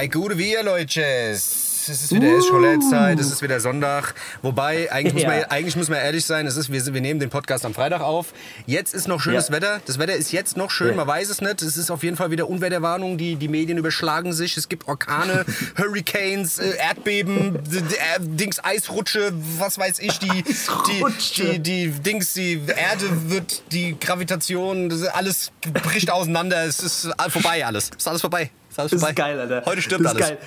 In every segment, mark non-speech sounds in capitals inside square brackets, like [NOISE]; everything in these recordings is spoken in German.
Ei, gute wir, Leute. Es ist wieder uh. Roulette-Zeit, es ist wieder Sonntag. Wobei, eigentlich, muss man, eigentlich muss man ehrlich sein, es ist, wir, wir nehmen den Podcast am Freitag auf. Jetzt ist noch schönes ja. Wetter. Das Wetter ist jetzt noch schön, ja. man weiß es nicht. Es ist auf jeden Fall wieder Unwetterwarnung. Die, die Medien überschlagen sich. Es gibt Orkane, [LAUGHS] Hurricanes, äh, Erdbeben, äh, Dings, Eisrutsche, was weiß ich. Die, die, die, die, Dings, die Erde wird, die Gravitation, alles bricht auseinander. Es ist vorbei alles. Es ist alles vorbei. Ist das ist geil, Alter. Heute stirbt das alles. Geil.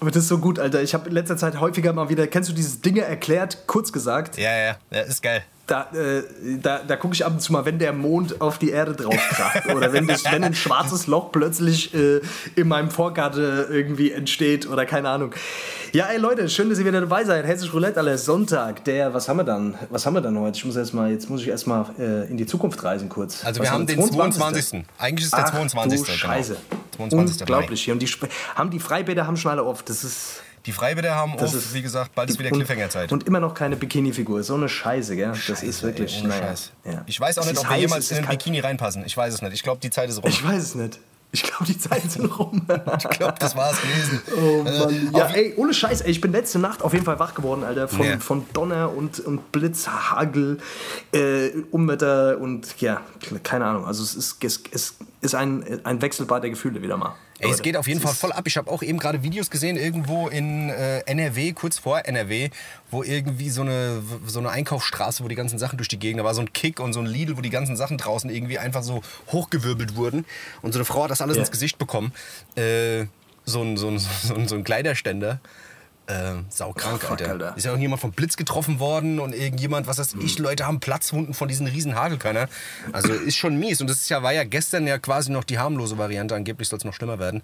Aber das ist so gut, Alter. Ich habe in letzter Zeit häufiger mal wieder, kennst du dieses Dinge erklärt, kurz gesagt? Ja, ja, ja, ist geil. Da, äh, da, da gucke ich ab und zu mal, wenn der Mond auf die Erde drauf kracht oder wenn, das, wenn ein schwarzes Loch plötzlich äh, in meinem Vorgarten irgendwie entsteht oder keine Ahnung. Ja, ey Leute, schön, dass ihr wieder dabei seid. Hessisch Roulette, alle Sonntag. Der, was haben wir dann? Was haben wir dann heute? Ich muss erst mal, jetzt muss ich erstmal äh, in die Zukunft reisen kurz. Also was wir haben den 22. 22. Eigentlich ist der Ach, 22. Du Scheiße. Genau. 22. Unglaublich. Hier. Und die, haben die Freibäder haben schon alle oft. Das ist die Freibäder haben das auf, wie gesagt, bald ist wieder Cliffhanger-Zeit. Und immer noch keine Bikini-Figur. So eine Scheiße, gell? Das Scheiße, ist wirklich. Ey, ohne naja. Scheiß. Ja. Ich weiß auch nicht, ob wir jemals in ein Bikini reinpassen. Ich weiß es nicht. Ich glaube, die Zeit ist rum. Ich weiß es nicht. Ich glaube, die Zeiten sind rum. ich glaube, das war es gewesen. [LAUGHS] Oh Mann. Äh, ja, ey, ohne Scheiß, ey, ich bin letzte Nacht auf jeden Fall wach geworden, Alter. Von, ja. von Donner und, und Blitz, Hagel, äh, Unwetter und ja, keine Ahnung. Also es ist, es, es ist ein, ein Wechselbad der Gefühle wieder mal. Ey, es geht auf jeden Fall voll ab. Ich habe auch eben gerade Videos gesehen, irgendwo in äh, NRW, kurz vor NRW, wo irgendwie so eine, so eine Einkaufsstraße, wo die ganzen Sachen durch die Gegend, da war so ein Kick und so ein Lidl, wo die ganzen Sachen draußen irgendwie einfach so hochgewirbelt wurden. Und so eine Frau hat das alles ja. ins Gesicht bekommen. Äh, so ein, so ein, [LAUGHS] so ein, so ein Kleiderständer. Äh, saukrank, oh, Alter. Alter. Ist ja auch jemand vom Blitz getroffen worden und irgendjemand, was weiß ich, Leute haben Platzwunden von diesen riesen Hagelkörner. Also ist schon mies. Und das ist ja, war ja gestern ja quasi noch die harmlose Variante. Angeblich soll es noch schlimmer werden.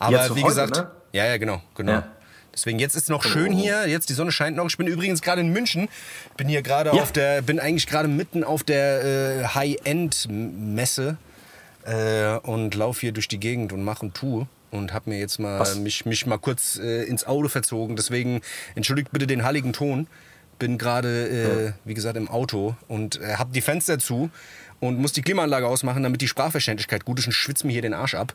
Aber ja, wie heute, gesagt, ne? ja, ja, genau, genau. Ja. Deswegen jetzt ist es noch oh. schön hier. Jetzt die Sonne scheint noch. Ich bin übrigens gerade in München. Bin hier gerade ja. auf der, bin eigentlich gerade mitten auf der äh, High-End-Messe äh, und laufe hier durch die Gegend und mache und tue und habe mir jetzt mal mich, mich mal kurz äh, ins Auto verzogen. Deswegen entschuldigt bitte den heiligen Ton. Bin gerade, äh, ja. wie gesagt, im Auto und äh, habe die Fenster zu und muss die Klimaanlage ausmachen, damit die Sprachverständlichkeit gut ist und schwitzt mir hier den Arsch ab.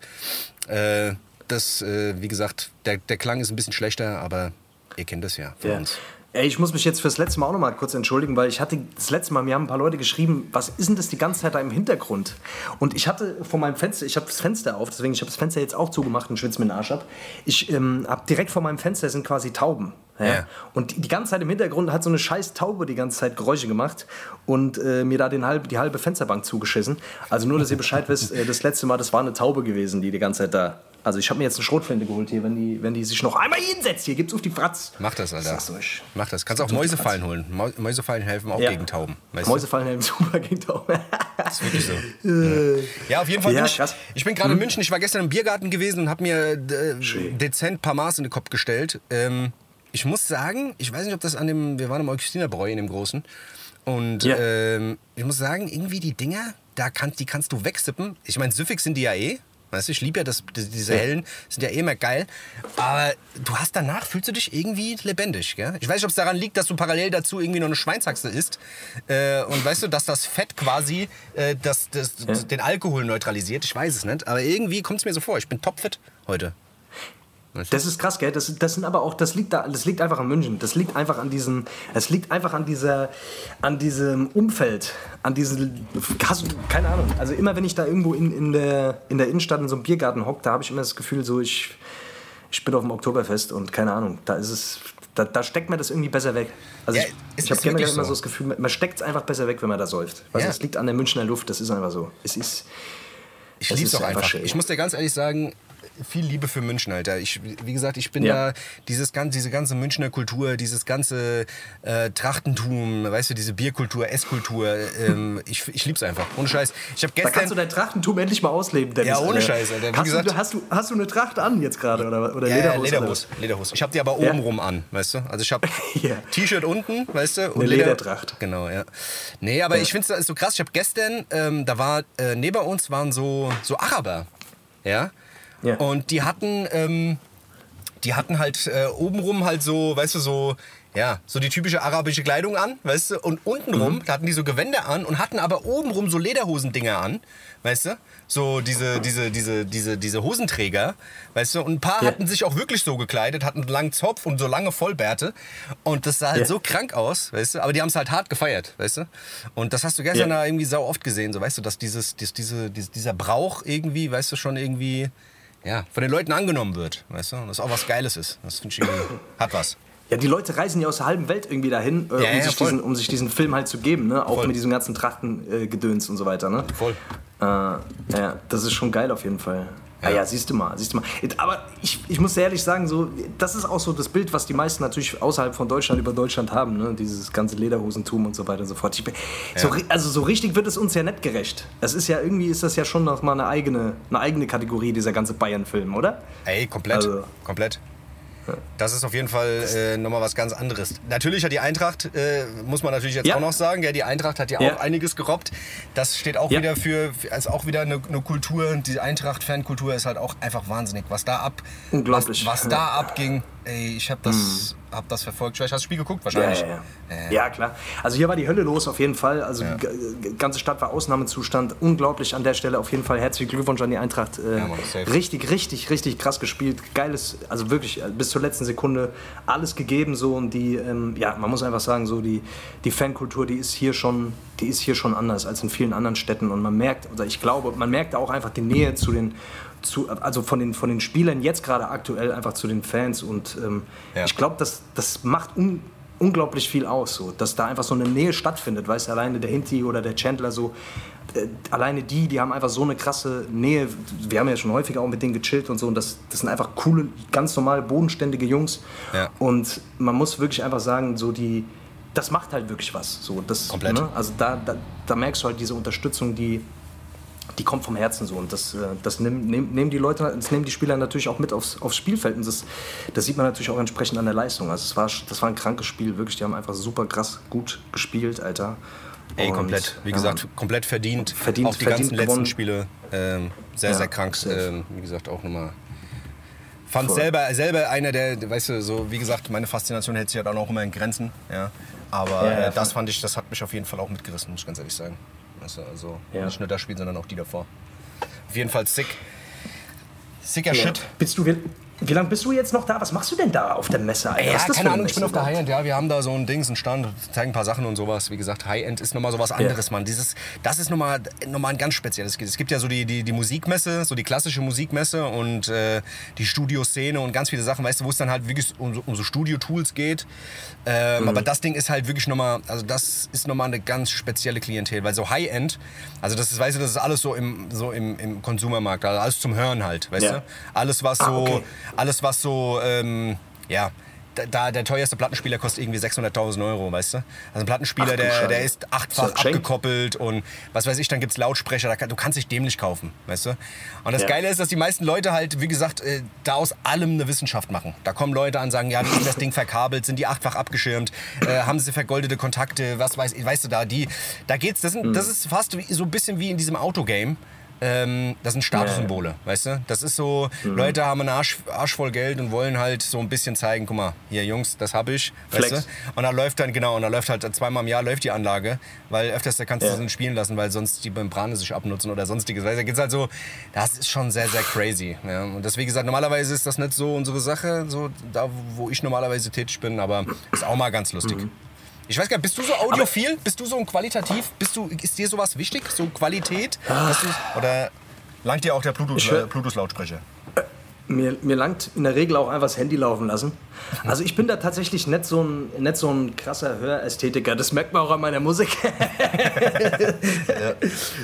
Äh, das, äh, wie gesagt, der, der Klang ist ein bisschen schlechter, aber ihr kennt das ja von ja. uns. Ey, ich muss mich jetzt fürs letzte Mal auch noch mal kurz entschuldigen, weil ich hatte das letzte Mal, mir haben ein paar Leute geschrieben, was ist denn das die ganze Zeit da im Hintergrund? Und ich hatte vor meinem Fenster, ich habe das Fenster auf, deswegen ich habe das Fenster jetzt auch zugemacht und schwitze mir den Arsch ab. Ich ähm, habe direkt vor meinem Fenster sind quasi Tauben. Ja? ja. Und die, die, ganze Zeit im Hintergrund hat so eine scheiß Taube die ganze Zeit Geräusche gemacht und äh, mir da den halb, die halbe Fensterbank zugeschissen. Also nur, dass ihr Bescheid wisst, äh, das letzte Mal, das war eine Taube gewesen, die die ganze Zeit da also ich habe mir jetzt eine Schrotflinte geholt hier, wenn die, wenn die sich noch einmal hinsetzt. Hier gibt's auf die Fratz. Mach das, Alter. Sag's euch. Mach das. Kannst auch Mäusefallen holen. Mäusefallen helfen auch ja. gegen Tauben. Mäusefallen helfen super gegen Tauben. das ist wirklich so. [LAUGHS] Äh. ja, auf jeden Fall. Ja, ich, ich bin gerade hm. in München. Ich war gestern im Biergarten gewesen und habe mir äh, dezent ein paar Maß in den Kopf gestellt. Ähm, ich muss sagen, ich weiß nicht, ob das an dem, wir waren im Augustinerbräu in dem Großen. Und ja. ähm, ich muss sagen, irgendwie die Dinger, da kann, die kannst du wegsippen. Ich meine, süffig sind die ja eh. Weißt du, ich liebe ja das, diese hellen, sind ja eh immer geil. Aber du hast danach, fühlst du dich irgendwie lebendig, gell? Ich weiß nicht, ob es daran liegt, dass du parallel dazu irgendwie noch eine Schweinshaxe isst. Äh, und weißt du, dass das Fett quasi äh, das, das, ja. den Alkohol neutralisiert. Ich weiß es nicht. Aber irgendwie kommt es mir so vor. Ich bin topfit heute. Das ist krass, gell? Das, das sind aber auch, das liegt da, das liegt einfach an München. Das liegt einfach an diesem, es liegt einfach an dieser, an diesem Umfeld, an diesem, keine Ahnung. Also immer wenn ich da irgendwo in, in, der, in der Innenstadt in so einem Biergarten hocke, da habe ich immer das Gefühl, so ich, ich bin auf dem Oktoberfest und keine Ahnung, da ist es, da, da steckt man das irgendwie besser weg. Also ja, ich, ich habe generell immer so das Gefühl, man steckt es einfach besser weg, wenn man da säuft. Also ja. es liegt an der Münchner Luft, das ist einfach so. Es ist, ich liebe es auch einfach. Schön. Ich muss dir ganz ehrlich sagen, viel Liebe für München, Alter. Ich, wie gesagt, ich bin ja. da, dieses, diese ganze Münchner Kultur, dieses ganze äh, Trachtentum, weißt du, diese Bierkultur, Esskultur, ähm, [LAUGHS] ich, ich lieb's einfach. Ohne Scheiß. Ich habe gestern. Da kannst du dein Trachtentum endlich mal ausleben, Dennis. Ja, ohne Scheiß, Alter. Wie hast, gesagt, du, hast, du, hast du eine Tracht an jetzt gerade oder, oder ja, Lederhose? Lederhose, Lederhose. Ich habe die aber obenrum ja. an, weißt du? Also ich habe [LAUGHS] ja. T-Shirt unten, weißt du? Und eine Leder Ledertracht. Genau, ja. Nee, aber ich finde es so krass. Ich habe gestern, ähm, da war, äh, neben uns waren so, so Araber. Ja. Ja. Und die hatten, ähm, die hatten halt äh, obenrum halt so, weißt du, so Ja, so die typische arabische Kleidung an, weißt du? Und untenrum Mhm. hatten die so Gewänder an und hatten aber obenrum so Lederhosendinger an, weißt du? So diese, diese, diese, diese, diese Hosenträger, weißt du? Und ein paar Ja. hatten sich auch wirklich so gekleidet, hatten einen langen Zopf und so lange Vollbärte. Und das sah halt Ja. so krank aus, weißt du? Aber die haben es halt hart gefeiert, weißt du? Und das hast du gestern Ja. da irgendwie sau oft gesehen, so weißt du, dass dieses, dies, diese, dies- dieser Brauch irgendwie, weißt du, schon irgendwie, ja, von den Leuten angenommen wird, weißt du? Und das auch was Geiles ist. Das finde ich irgendwie, hat was. Ja, die Leute reisen ja aus der halben Welt irgendwie dahin, äh, Ja, um, ja, sich diesen, um sich diesen Film halt zu geben, ne? Auch Voll. mit diesem ganzen Trachtengedöns äh, Gedöns und so weiter, ne? Voll. Äh, ja, das ist schon geil auf jeden Fall. Ja, Ja. ja, siehst du mal, siehst du mal. Aber ich, ich muss ehrlich sagen, so, das ist auch so das Bild, was die meisten natürlich außerhalb von Deutschland über Deutschland haben, ne? Dieses ganze Lederhosentum und so weiter und so fort. Ich, bin- so, ri- also so richtig wird es uns ja nicht gerecht. Das ist ja irgendwie ist das ja schon noch mal eine eigene, eine eigene Kategorie, dieser ganze Bayern-Film, oder? Ey, komplett. Also- komplett. Das ist auf jeden Fall äh, nochmal was ganz anderes. Natürlich hat die Eintracht, äh, muss man natürlich jetzt Ja. auch noch sagen, ja, die Eintracht hat ja Ja. auch einiges gerobbt. Das steht auch Ja. wieder für, also auch wieder eine, eine Kultur. Die Eintracht-Fankultur ist halt auch einfach wahnsinnig. Was da ab. Was, was da abging, ey, ich habe das, hab das verfolgt. Vielleicht hast du das Spiel geguckt, Ja, wahrscheinlich. ja, ja. ja, klar. Also hier war die Hölle los auf jeden Fall. Also Ja. die ganze Stadt war Ausnahmezustand. Unglaublich an der Stelle. Auf jeden Fall herzlichen Glückwunsch an die Eintracht. Äh, Ja, richtig, richtig, richtig krass gespielt. Geiles, also wirklich äh, bis zur letzten Sekunde alles gegeben so und die, ähm, ja, man muss einfach sagen so die die Fankultur, die ist hier schon, die ist hier schon anders als in vielen anderen Städten und man merkt, oder ich glaube, man merkt auch einfach die Nähe zu den zu, also von den, von den Spielern jetzt gerade aktuell einfach zu den Fans und ähm, Ja. ich glaube, das, das macht un, unglaublich viel aus, so, dass da einfach so eine Nähe stattfindet, weißt du, alleine der Hinti oder der Chandler so, äh, alleine die, die haben einfach so eine krasse Nähe, wir haben ja schon häufiger auch mit denen gechillt und so und das, das sind einfach coole, ganz normale, bodenständige Jungs Ja. und man muss wirklich einfach sagen, so die, das macht halt wirklich was, so, das, Komplett. Ne? also da, da, da merkst du halt diese Unterstützung, die die kommt vom Herzen so und das, äh, das nehmen, die Leute, das nehmen die Spieler natürlich auch mit aufs, aufs Spielfeld und das, das sieht man natürlich auch entsprechend an der Leistung. Also es war, das war ein krankes Spiel, wirklich, die haben einfach super krass gut gespielt, Alter. Ey, Und, komplett. Wie ja, gesagt, komplett verdient. Verdient- auch die verdient ganzen letzten gewonnen. Spiele ähm, sehr, Ja, sehr krank. Ähm, wie gesagt, auch nochmal. Fand Voll. selber, selber einer der, weißt du, so wie gesagt, meine Faszination hält sich ja dann auch immer in Grenzen. Ja. Aber Ja, ja, äh, das fand ich, das hat mich auf jeden Fall auch mitgerissen, muss ich ganz ehrlich sagen. Du, also Ja. nicht nur das Spiel, sondern auch die davor. Auf jeden Fall sick. Sicker Ja. Shit. Bist du, wie, lange bist du jetzt noch da? Was machst du denn da auf der Messe? Alter? Ja, keine Ahnung, ich bin auf der? High-End, ja, wir haben da so ein Dings, einen Stand, zeigen ein paar Sachen und sowas. Wie gesagt, High-End ist nochmal so was anderes, Mann. Dieses, das ist nochmal noch mal ein ganz spezielles. Es gibt ja so die, die, die Musikmesse, so die klassische Musikmesse und äh, die Studioszene und ganz viele Sachen, weißt du, wo es dann halt wirklich um, so- um so Studio-Tools geht. Ähm, Aber das Ding ist halt wirklich nochmal, also das ist nochmal eine ganz spezielle Klientel, weil so High-End, also das ist, weißt du, das ist alles so im, so im, im Konsumermarkt, also alles zum Hören halt, weißt Ja. du? Alles, was Ah, so, okay. Alles, was so, ähm, ja, da, da der teuerste Plattenspieler kostet irgendwie 600.000 Euro, weißt du? Also ein Plattenspieler, Ach der, der ist achtfach Ist abgekoppelt und was weiß ich, dann gibt's Lautsprecher, da du kannst dich dämlich kaufen, weißt du? Und das Ja. Geile ist, dass die meisten Leute halt, wie gesagt, äh, da aus allem eine Wissenschaft machen. Da kommen Leute an, sagen, ja, wie ist das Ding verkabelt, sind die achtfach abgeschirmt, äh, haben sie vergoldete Kontakte, was weiß ich, weißt du da, die, da geht's, das, sind, Mhm. das ist fast so ein bisschen wie in diesem Autogame. Ähm, das sind Statussymbole, weißt du? Das ist so, Mhm. Leute haben einen Arsch, Arsch voll Geld und wollen halt so ein bisschen zeigen, guck mal, hier Jungs, das hab ich, weißt Flex. du? Und dann läuft dann, genau, und dann läuft halt zweimal im Jahr läuft die Anlage, weil öfters da kannst du Ja. sie nicht spielen lassen, weil sonst die Membrane sich abnutzen oder sonstiges. Weißt du, da geht's halt so, das ist schon sehr, sehr crazy. Ja? Und das, wie gesagt, normalerweise ist das nicht so unsere Sache, so da, wo ich normalerweise tätig bin, aber ist auch mal ganz lustig. Mhm. Ich weiß gar nicht, bist du so audiophil? Bist du so ein qualitativ? Bist du, ist dir sowas wichtig? So Qualität? Du, oder langt dir auch der Bluetooth- Ich hör- äh, Bluetooth-Lautsprecher? Mir, mir langt in der Regel auch einfach das Handy laufen lassen. Also ich bin da tatsächlich nicht so ein, nicht so ein krasser Hörästhetiker. Das merkt man auch an meiner Musik. [LAUGHS]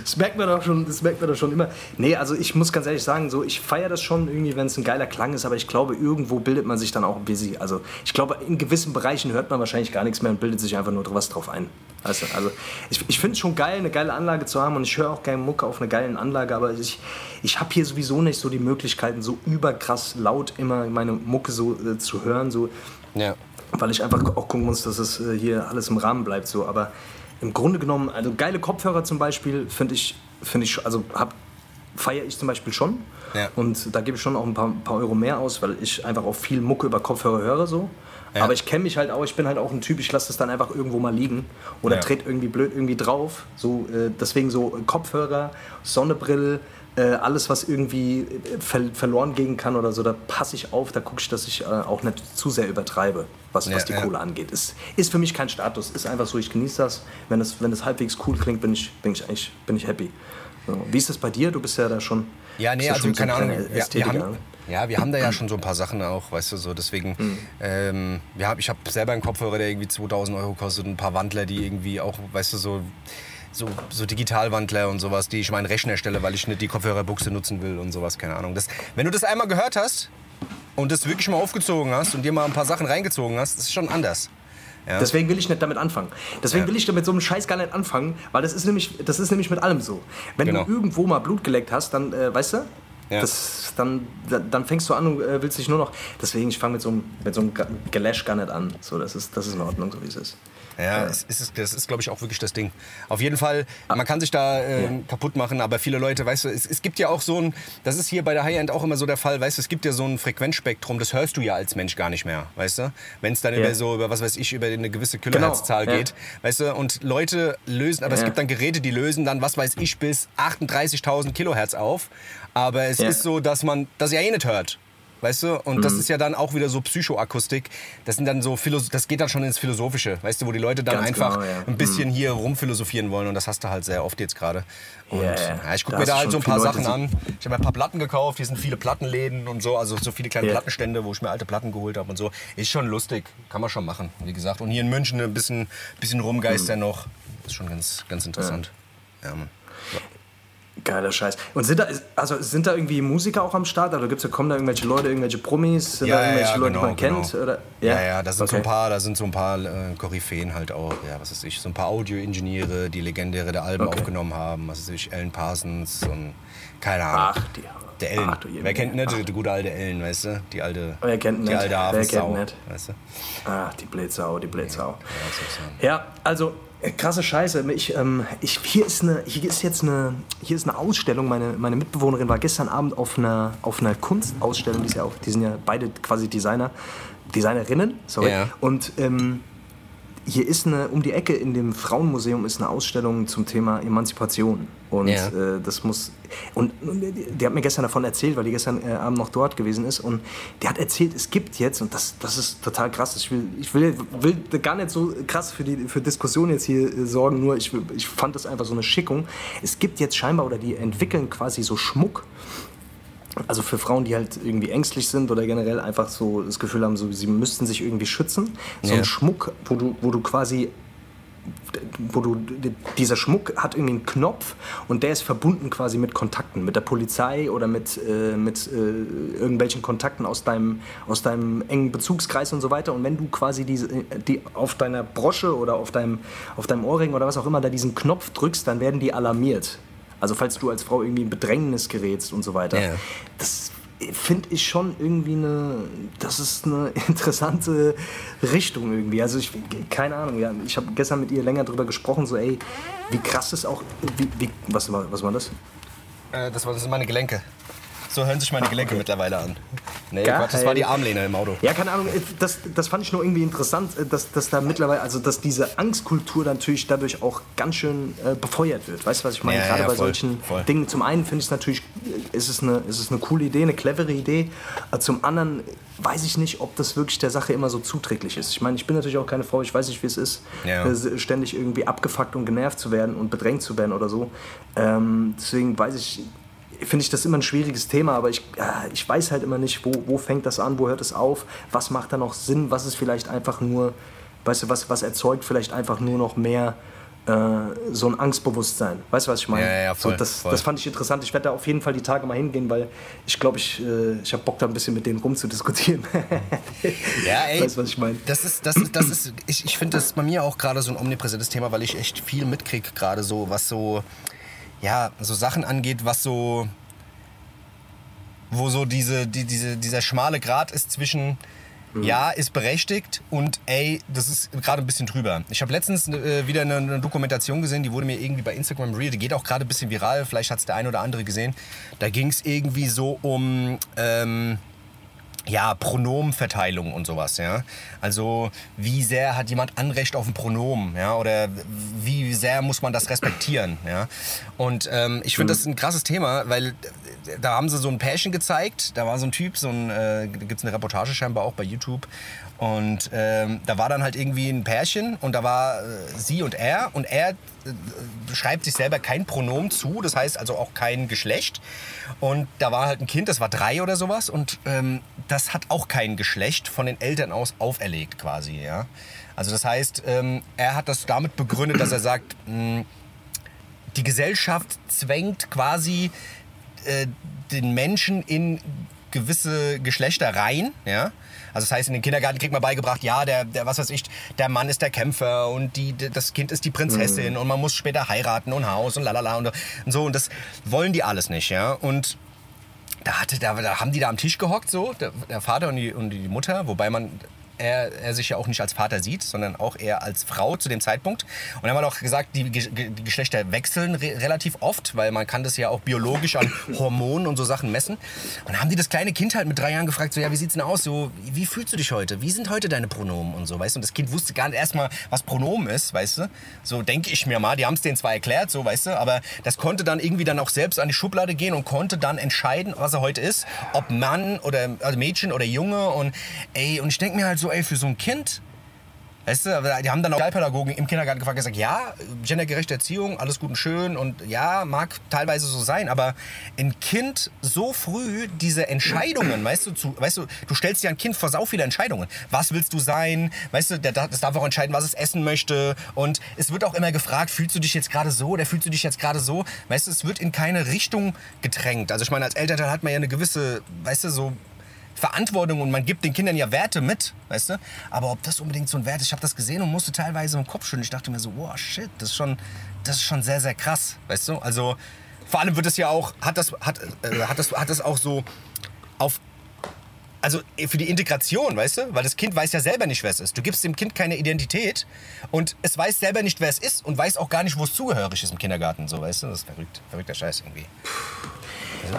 Das merkt man doch schon, das merkt man doch schon immer. Nee, also ich muss ganz ehrlich sagen, so ich feiere das schon irgendwie, wenn es ein geiler Klang ist, aber ich glaube, irgendwo bildet man sich dann auch busy. Also ich glaube, in gewissen Bereichen hört man wahrscheinlich gar nichts mehr und bildet sich einfach nur was drauf ein. Also, also ich, ich finde es schon geil, eine geile Anlage zu haben und ich höre auch gerne Mucke auf einer geilen Anlage, aber ich, ich habe hier sowieso nicht so die Möglichkeiten, so überkrass laut immer meine Mucke so äh, zu hören. So, Ja. weil ich einfach auch gucken muss, dass es äh, hier alles im Rahmen bleibt. So. Aber im Grunde genommen, also geile Kopfhörer zum Beispiel, finde ich, finde ich, also hab, feiere ich zum Beispiel schon. Ja. Und da gebe ich schon auch ein paar, paar Euro mehr aus, weil ich einfach auch viel Mucke über Kopfhörer höre. So. Ja. Aber ich kenne mich halt auch, ich bin halt auch ein Typ, ich lasse das dann einfach irgendwo mal liegen oder ja. trete irgendwie blöd irgendwie drauf. So, äh, deswegen so Kopfhörer, Sonnebrille, äh, alles, was irgendwie äh, ver verloren gehen kann oder so, da passe ich auf, da gucke ich, dass ich äh, auch nicht zu sehr übertreibe, was, ja, was die Kohle angeht. Ist, ist für mich kein Status, ist einfach so, ich genieße das. Wenn es wenn das halbwegs cool klingt, bin ich, bin ich eigentlich bin ich happy. So. Wie ist das bei dir? Du bist ja da schon. Ja, nee, also keine Ahnung. Wir, wir haben, ja, wir haben da ja [CLEARS THROAT] schon so ein paar Sachen auch, weißt du, so deswegen, mhm. ähm, ja, ich habe selber einen Kopfhörer, der irgendwie 2000 Euro kostet, ein paar Wandler, die irgendwie auch, weißt du, so, so, so Digitalwandler und sowas, die ich meinen Rechner stelle, weil ich nicht die Kopfhörerbuchse nutzen will und sowas, keine Ahnung. Das, wenn du das einmal gehört hast und das wirklich mal aufgezogen hast und dir mal ein paar Sachen reingezogen hast, das ist schon anders. Ja. Deswegen will ich nicht damit anfangen. Deswegen ja. will ich damit so einem Scheiß gar nicht anfangen, weil das ist nämlich, das ist nämlich mit allem so. Wenn genau. du irgendwo mal Blut geleckt hast, dann, äh, weißt du, ja. Das, dann, dann fängst du an und äh, willst dich nur noch. Deswegen, ich fange mit so einem, mit so einem Gelash gar nicht an. So, das, ist, das ist in Ordnung, so wie es ist. Ja, es ist, das ist, glaube ich, auch wirklich das Ding. Auf jeden Fall, man kann sich da äh, ja. kaputt machen, aber viele Leute, weißt du, es, es gibt ja auch so ein, das ist hier bei der High-End auch immer so der Fall, weißt du, es gibt ja so ein Frequenzspektrum, das hörst du ja als Mensch gar nicht mehr, weißt du? Wenn es dann ja. über so, über was weiß ich, über eine gewisse Kilohertzzahl genau. geht, weißt du, und Leute lösen, aber es gibt dann Geräte, die lösen dann, was weiß ich, bis 38.000 Kilohertz auf, aber es ist so, dass man das ja eh nicht hört. Weißt du? Und mhm. das ist ja dann auch wieder so Psychoakustik. Das sind dann so Philos das geht dann schon ins Philosophische, weißt du, wo die Leute dann Ganz einfach genau, ja. ein bisschen mhm. hier rumphilosophieren wollen und das hast du halt sehr oft jetzt gerade. Und ja, ja. ja ich gucke mir da halt so ein paar Sachen an. Ich habe ein paar Platten gekauft, hier sind viele Plattenläden und so, also so viele kleine Plattenstände, wo ich mir alte Platten geholt habe und so. Ist schon lustig, kann man schon machen, wie gesagt. Und hier in München ein bisschen, bisschen rumgeistern mhm. noch. Ist schon ganz, ganz interessant. Ja, Mann. Geiler Scheiß. Und sind da, also sind da irgendwie Musiker auch am Start? Oder gibt's, kommen da irgendwelche Leute, irgendwelche Promis? Sind ja, da irgendwelche ja, Leute, genau, die man genau. kennt? Oder? Ja, ja, ja da sind okay. so ein paar, da sind so ein paar äh, Koryphäen halt auch, ja, was weiß ich, so ein paar Audioingenieure, die legendäre der Alben okay. aufgenommen haben, was weiß ich, Alan Parsons und keine Ahnung. Ach, die der Ellen. Ach, du Wer kennt nicht die, die gute alte Ellen, weißt du? Die alte, Wer kennt die nicht? alte Wer kennt nicht? Weißt du? Ach, die Blätsau, die Blätsau. Ja, ja, also krasse Scheiße. Ich, ähm, ich, hier, ist eine, hier ist jetzt eine, hier ist eine Ausstellung. Meine, meine Mitbewohnerin war gestern Abend auf einer, auf einer Kunstausstellung. Die, ist ja auch, die sind ja beide quasi Designer, Designerinnen. Sorry. Ja. Und ähm, hier ist eine, um die Ecke in dem Frauenmuseum ist eine Ausstellung zum Thema Emanzipation. Und ja. äh, das muss. Und, und die hat mir gestern davon erzählt, weil die gestern äh, Abend noch dort gewesen ist. Und der hat erzählt, es gibt jetzt, und das, das ist total krass. Ich will, ich will, will gar nicht so krass für die für Diskussion jetzt hier äh, sorgen, nur ich, ich fand das einfach so eine Schickung. Es gibt jetzt scheinbar, oder die entwickeln quasi so Schmuck also für Frauen, die halt irgendwie ängstlich sind oder generell einfach so das Gefühl haben, so, sie müssten sich irgendwie schützen. So ja. ein Schmuck, wo du, wo du quasi wo du dieser Schmuck hat irgendwie einen Knopf und der ist verbunden quasi mit Kontakten, mit der Polizei oder mit, äh, mit äh, irgendwelchen Kontakten aus deinem, aus deinem engen Bezugskreis und so weiter. Und wenn du quasi diese, die auf deiner Brosche oder auf deinem, auf deinem Ohrring oder was auch immer da diesen Knopf drückst, dann werden die alarmiert. Also falls du als Frau irgendwie in Bedrängnis gerätst und so weiter. Ja. Das finde ich schon irgendwie eine, das ist eine [LAUGHS] interessante Richtung irgendwie. Also ich, keine Ahnung, ja, ich habe gestern mit ihr länger drüber gesprochen, so ey, wie krass ist auch, wie, wie, was, war, was war das? Äh, das, war, das sind meine Gelenke. So hören sich meine Gelenke okay. mittlerweile an. Nee, Quatsch, das war die Armlehne im Auto. Ja, keine Ahnung, äh, das, das fand ich nur irgendwie interessant, äh, dass, dass da mittlerweile, also dass diese Angstkultur natürlich dadurch auch ganz schön äh, befeuert wird. Weißt du, was ich meine? Ja, Gerade ja, bei voll, solchen voll. Dingen. Zum einen finde ich es natürlich, äh, ist es, eine, ist es eine coole Idee, eine clevere Idee. Zum anderen weiß ich nicht, ob das wirklich der Sache immer so zuträglich ist. Ich meine, ich bin natürlich auch keine Frau, ich weiß nicht, wie es ist, ja. ständig irgendwie abgefuckt und genervt zu werden und bedrängt zu werden oder so. Ähm, deswegen weiß ich finde ich das immer ein schwieriges Thema, aber ich, äh, ich weiß halt immer nicht, wo, wo fängt das an, wo hört es auf, was macht da noch Sinn, was ist vielleicht einfach nur, weißt du, was, was erzeugt vielleicht einfach nur noch mehr äh, so ein Angstbewusstsein. Weißt du, was ich meine? Ja, ja, voll, so, das, voll. das fand ich interessant. Ich werde da auf jeden Fall die Tage mal hingehen, weil ich glaube, ich, äh, ich habe Bock da ein bisschen mit denen rumzudiskutieren. [LAUGHS] ja, ey. Weißt du, was ich meine? Das ist, das, das ist, ich, ich finde das bei mir auch gerade so ein omnipräsentes Thema, weil ich echt viel mitkriege, gerade so, was so ja, so Sachen angeht, was so, wo so diese, die, diese, dieser schmale Grat ist zwischen, mhm. ja, ist berechtigt und ey, das ist gerade ein bisschen drüber. Ich habe letztens äh, wieder eine, eine, Dokumentation gesehen, die wurde mir irgendwie bei Instagram real, die geht auch gerade ein bisschen viral, vielleicht hat es der eine oder andere gesehen. Da ging es irgendwie so um, ähm, ja, Pronomenverteilung und sowas, ja. Also wie sehr hat jemand Anrecht auf ein Pronomen, ja, oder wie sehr muss man das respektieren, ja. Und ähm, ich finde, das ist ein krasses Thema, weil äh, da haben sie so ein Pärchen gezeigt, da war so ein Typ, so ein, äh, gibt es eine Reportage scheinbar auch bei YouTube und ähm, da war dann halt irgendwie ein Pärchen und da war äh, sie und er und er äh, schreibt sich selber kein Pronomen zu, das heißt also auch kein Geschlecht. Und da war halt ein Kind, das war drei oder sowas und ähm, das hat auch kein Geschlecht von den Eltern aus auferlegt quasi, ja. Also das heißt, ähm, er hat das damit begründet, dass er sagt, mh, die Gesellschaft zwängt quasi äh, den Menschen in gewisse Geschlechter rein, ja. Also das heißt, in den Kindergarten kriegt man beigebracht, ja, der, der was weiß ich, der Mann ist der Kämpfer und die, das Kind ist die Prinzessin mhm. und man muss später heiraten und Haus und lalala und, und so. Und das wollen die alles nicht, ja. Und da, hatte, da, da haben die da am Tisch gehockt, so, der, der Vater und die, und die Mutter, wobei man er, er sich ja auch nicht als Vater sieht, sondern auch eher als Frau zu dem Zeitpunkt. Und er hat auch gesagt, die, die Geschlechter wechseln re relativ oft, weil man kann das ja auch biologisch an [COUGHS] Hormonen und so Sachen messen. Und dann haben die das kleine Kind halt mit drei Jahren gefragt, so, ja, wie sieht's denn aus? So, wie fühlst du dich heute? Wie sind heute deine Pronomen und so, weißt du? Und das Kind wusste gar nicht erstmal, was Pronomen ist, weißt du? So denke ich mir mal. Die haben es denen zwar erklärt, so, weißt du, aber das konnte dann irgendwie dann auch selbst an die Schublade gehen und konnte dann entscheiden, was er heute ist. Ob Mann oder also Mädchen oder Junge und ey, und ich denke mir halt so, ey, für so ein Kind, weißt du, die haben dann auch Sozialpädagogen im Kindergarten gefragt, gesagt, ja, gendergerechte Erziehung, alles gut und schön und ja, mag teilweise so sein, aber ein Kind so früh diese Entscheidungen, weißt du, zu, weißt du, du stellst dir ein Kind vor sau viele Entscheidungen. Was willst du sein? Weißt du, das darf auch entscheiden, was es essen möchte und es wird auch immer gefragt, fühlst du dich jetzt gerade so oder fühlst du dich jetzt gerade so? Weißt du, es wird in keine Richtung gedrängt. Also ich meine, als Elternteil hat man ja eine gewisse, weißt du, so Verantwortung und man gibt den Kindern ja Werte mit, weißt du? Aber ob das unbedingt so ein Wert ist, ich habe das gesehen und musste teilweise im Kopf schütteln. Ich dachte mir so, wow, shit, das ist schon, das ist schon sehr, sehr krass, weißt du? Also vor allem wird es ja auch, hat das, hat, äh, hat das, hat das auch so auf also für die Integration, weißt du? Weil das Kind weiß ja selber nicht, wer es ist. Du gibst dem Kind keine Identität und es weiß selber nicht, wer es ist und weiß auch gar nicht, wo es zugehörig ist im Kindergarten. So, weißt du? Das ist verrückt. Verrückter Scheiß irgendwie.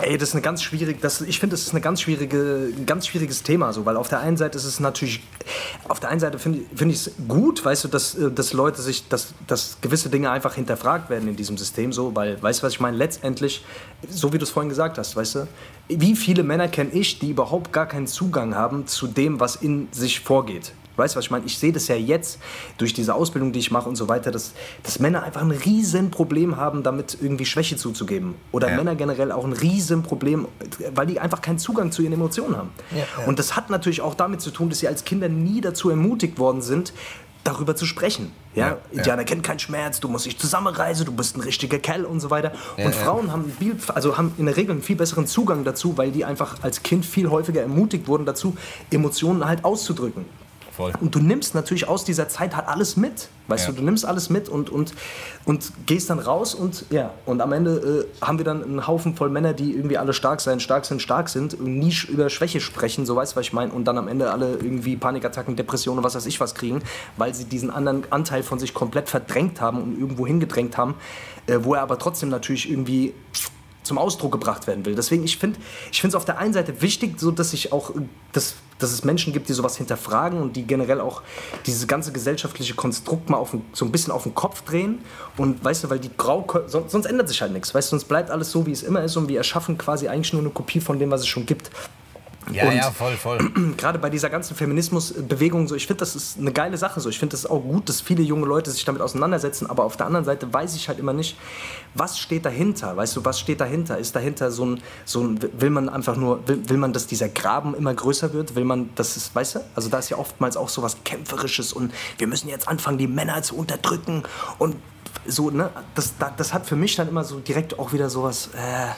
Ey, das ist eine ganz schwierige, das, ich finde, das ist eine ganz schwierige, ein ganz schwieriges Thema, so, weil auf der einen Seite ist es natürlich, auf der einen Seite finde find ich es gut, weißt du, dass, äh, dass Leute sich, dass, dass gewisse Dinge einfach hinterfragt werden in diesem System, so, weil, weißt du, was ich meine, letztendlich, so wie du es vorhin gesagt hast, weißt du, wie viele Männer kenne ich, die überhaupt gar keinen Zugang haben zu dem, was in sich vorgeht. Weißt du, was ich meine? Ich sehe das ja jetzt durch diese Ausbildung, die ich mache und so weiter, dass, dass Männer einfach ein Riesenproblem haben, damit irgendwie Schwäche zuzugeben. Oder ja. Männer generell auch ein Riesenproblem, weil die einfach keinen Zugang zu ihren Emotionen haben. Ja. Und das hat natürlich auch damit zu tun, dass sie als Kinder nie dazu ermutigt worden sind, darüber zu sprechen. Ja? ja Indianer ja. kennen keinen Schmerz, du musst dich zusammenreisen, du bist ein richtiger Kerl und so weiter. Ja, und Frauen haben, viel, also haben in der Regel einen viel besseren Zugang dazu, weil die einfach als Kind viel häufiger ermutigt wurden dazu, Emotionen halt auszudrücken. Voll. Und du nimmst natürlich aus dieser Zeit halt alles mit. Weißt ja. du, du nimmst alles mit und, und, und gehst dann raus und ja, und am Ende äh, haben wir dann einen Haufen voll Männer, die irgendwie alle stark sein, stark sind, stark sind und nie über Schwäche sprechen, so weißt du, was ich meine, und dann am Ende alle irgendwie Panikattacken, Depressionen, was weiß ich was kriegen, weil sie diesen anderen Anteil von sich komplett verdrängt haben und irgendwo hingedrängt haben, äh, wo er aber trotzdem natürlich irgendwie zum Ausdruck gebracht werden will. Deswegen, ich finde ich es auf der einen Seite wichtig, so dass ich auch, dass, dass es Menschen gibt, die sowas hinterfragen und die generell auch dieses ganze gesellschaftliche Konstrukt mal auf, so ein bisschen auf den Kopf drehen. Und weißt du, weil die Grau, sonst, sonst ändert sich halt nichts. Weißt du, sonst bleibt alles so, wie es immer ist und wir erschaffen quasi eigentlich nur eine Kopie von dem, was es schon gibt. Ja, und ja, voll, voll. [CLEARS THROAT] Gerade bei dieser ganzen Feminismusbewegung, so, ich finde, das ist eine geile Sache. So. Ich finde es auch gut, dass viele junge Leute sich damit auseinandersetzen, aber auf der anderen Seite weiß ich halt immer nicht, was steht dahinter? Weißt du, was steht dahinter? Ist dahinter so ein, so ein will man einfach nur, will, will man, dass dieser Graben immer größer wird? Will man, dass es, weißt du? Also da ist ja oftmals auch so was Kämpferisches und wir müssen jetzt anfangen, die Männer zu unterdrücken und so, ne, das, das hat für mich dann immer so direkt auch wieder sowas, äh, ja.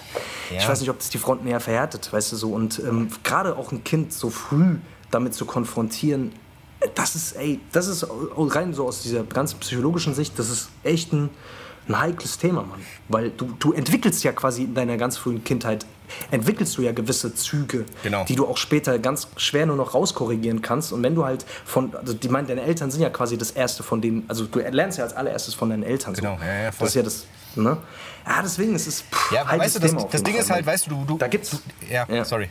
ich weiß nicht, ob das die Front näher verhärtet, weißt du, so. Und ähm, gerade auch ein Kind so früh damit zu konfrontieren, das ist, ey, das ist rein so aus dieser ganzen psychologischen Sicht, das ist echt ein, ein heikles Thema, Mann. Weil du, du entwickelst ja quasi in deiner ganz frühen Kindheit, entwickelst du ja gewisse Züge, genau. die du auch später ganz schwer nur noch rauskorrigieren kannst. Und wenn du halt von, also die meinen, deine Eltern sind ja quasi das Erste von denen, also du lernst ja als allererstes von deinen Eltern. Genau, so. ja, ja, voll. Das ist ja das, ne? Ja, deswegen ist es, pff, Ja, weißt du, das, das Ding ist halt, weißt du, du, da gibt's, ja, ja, sorry.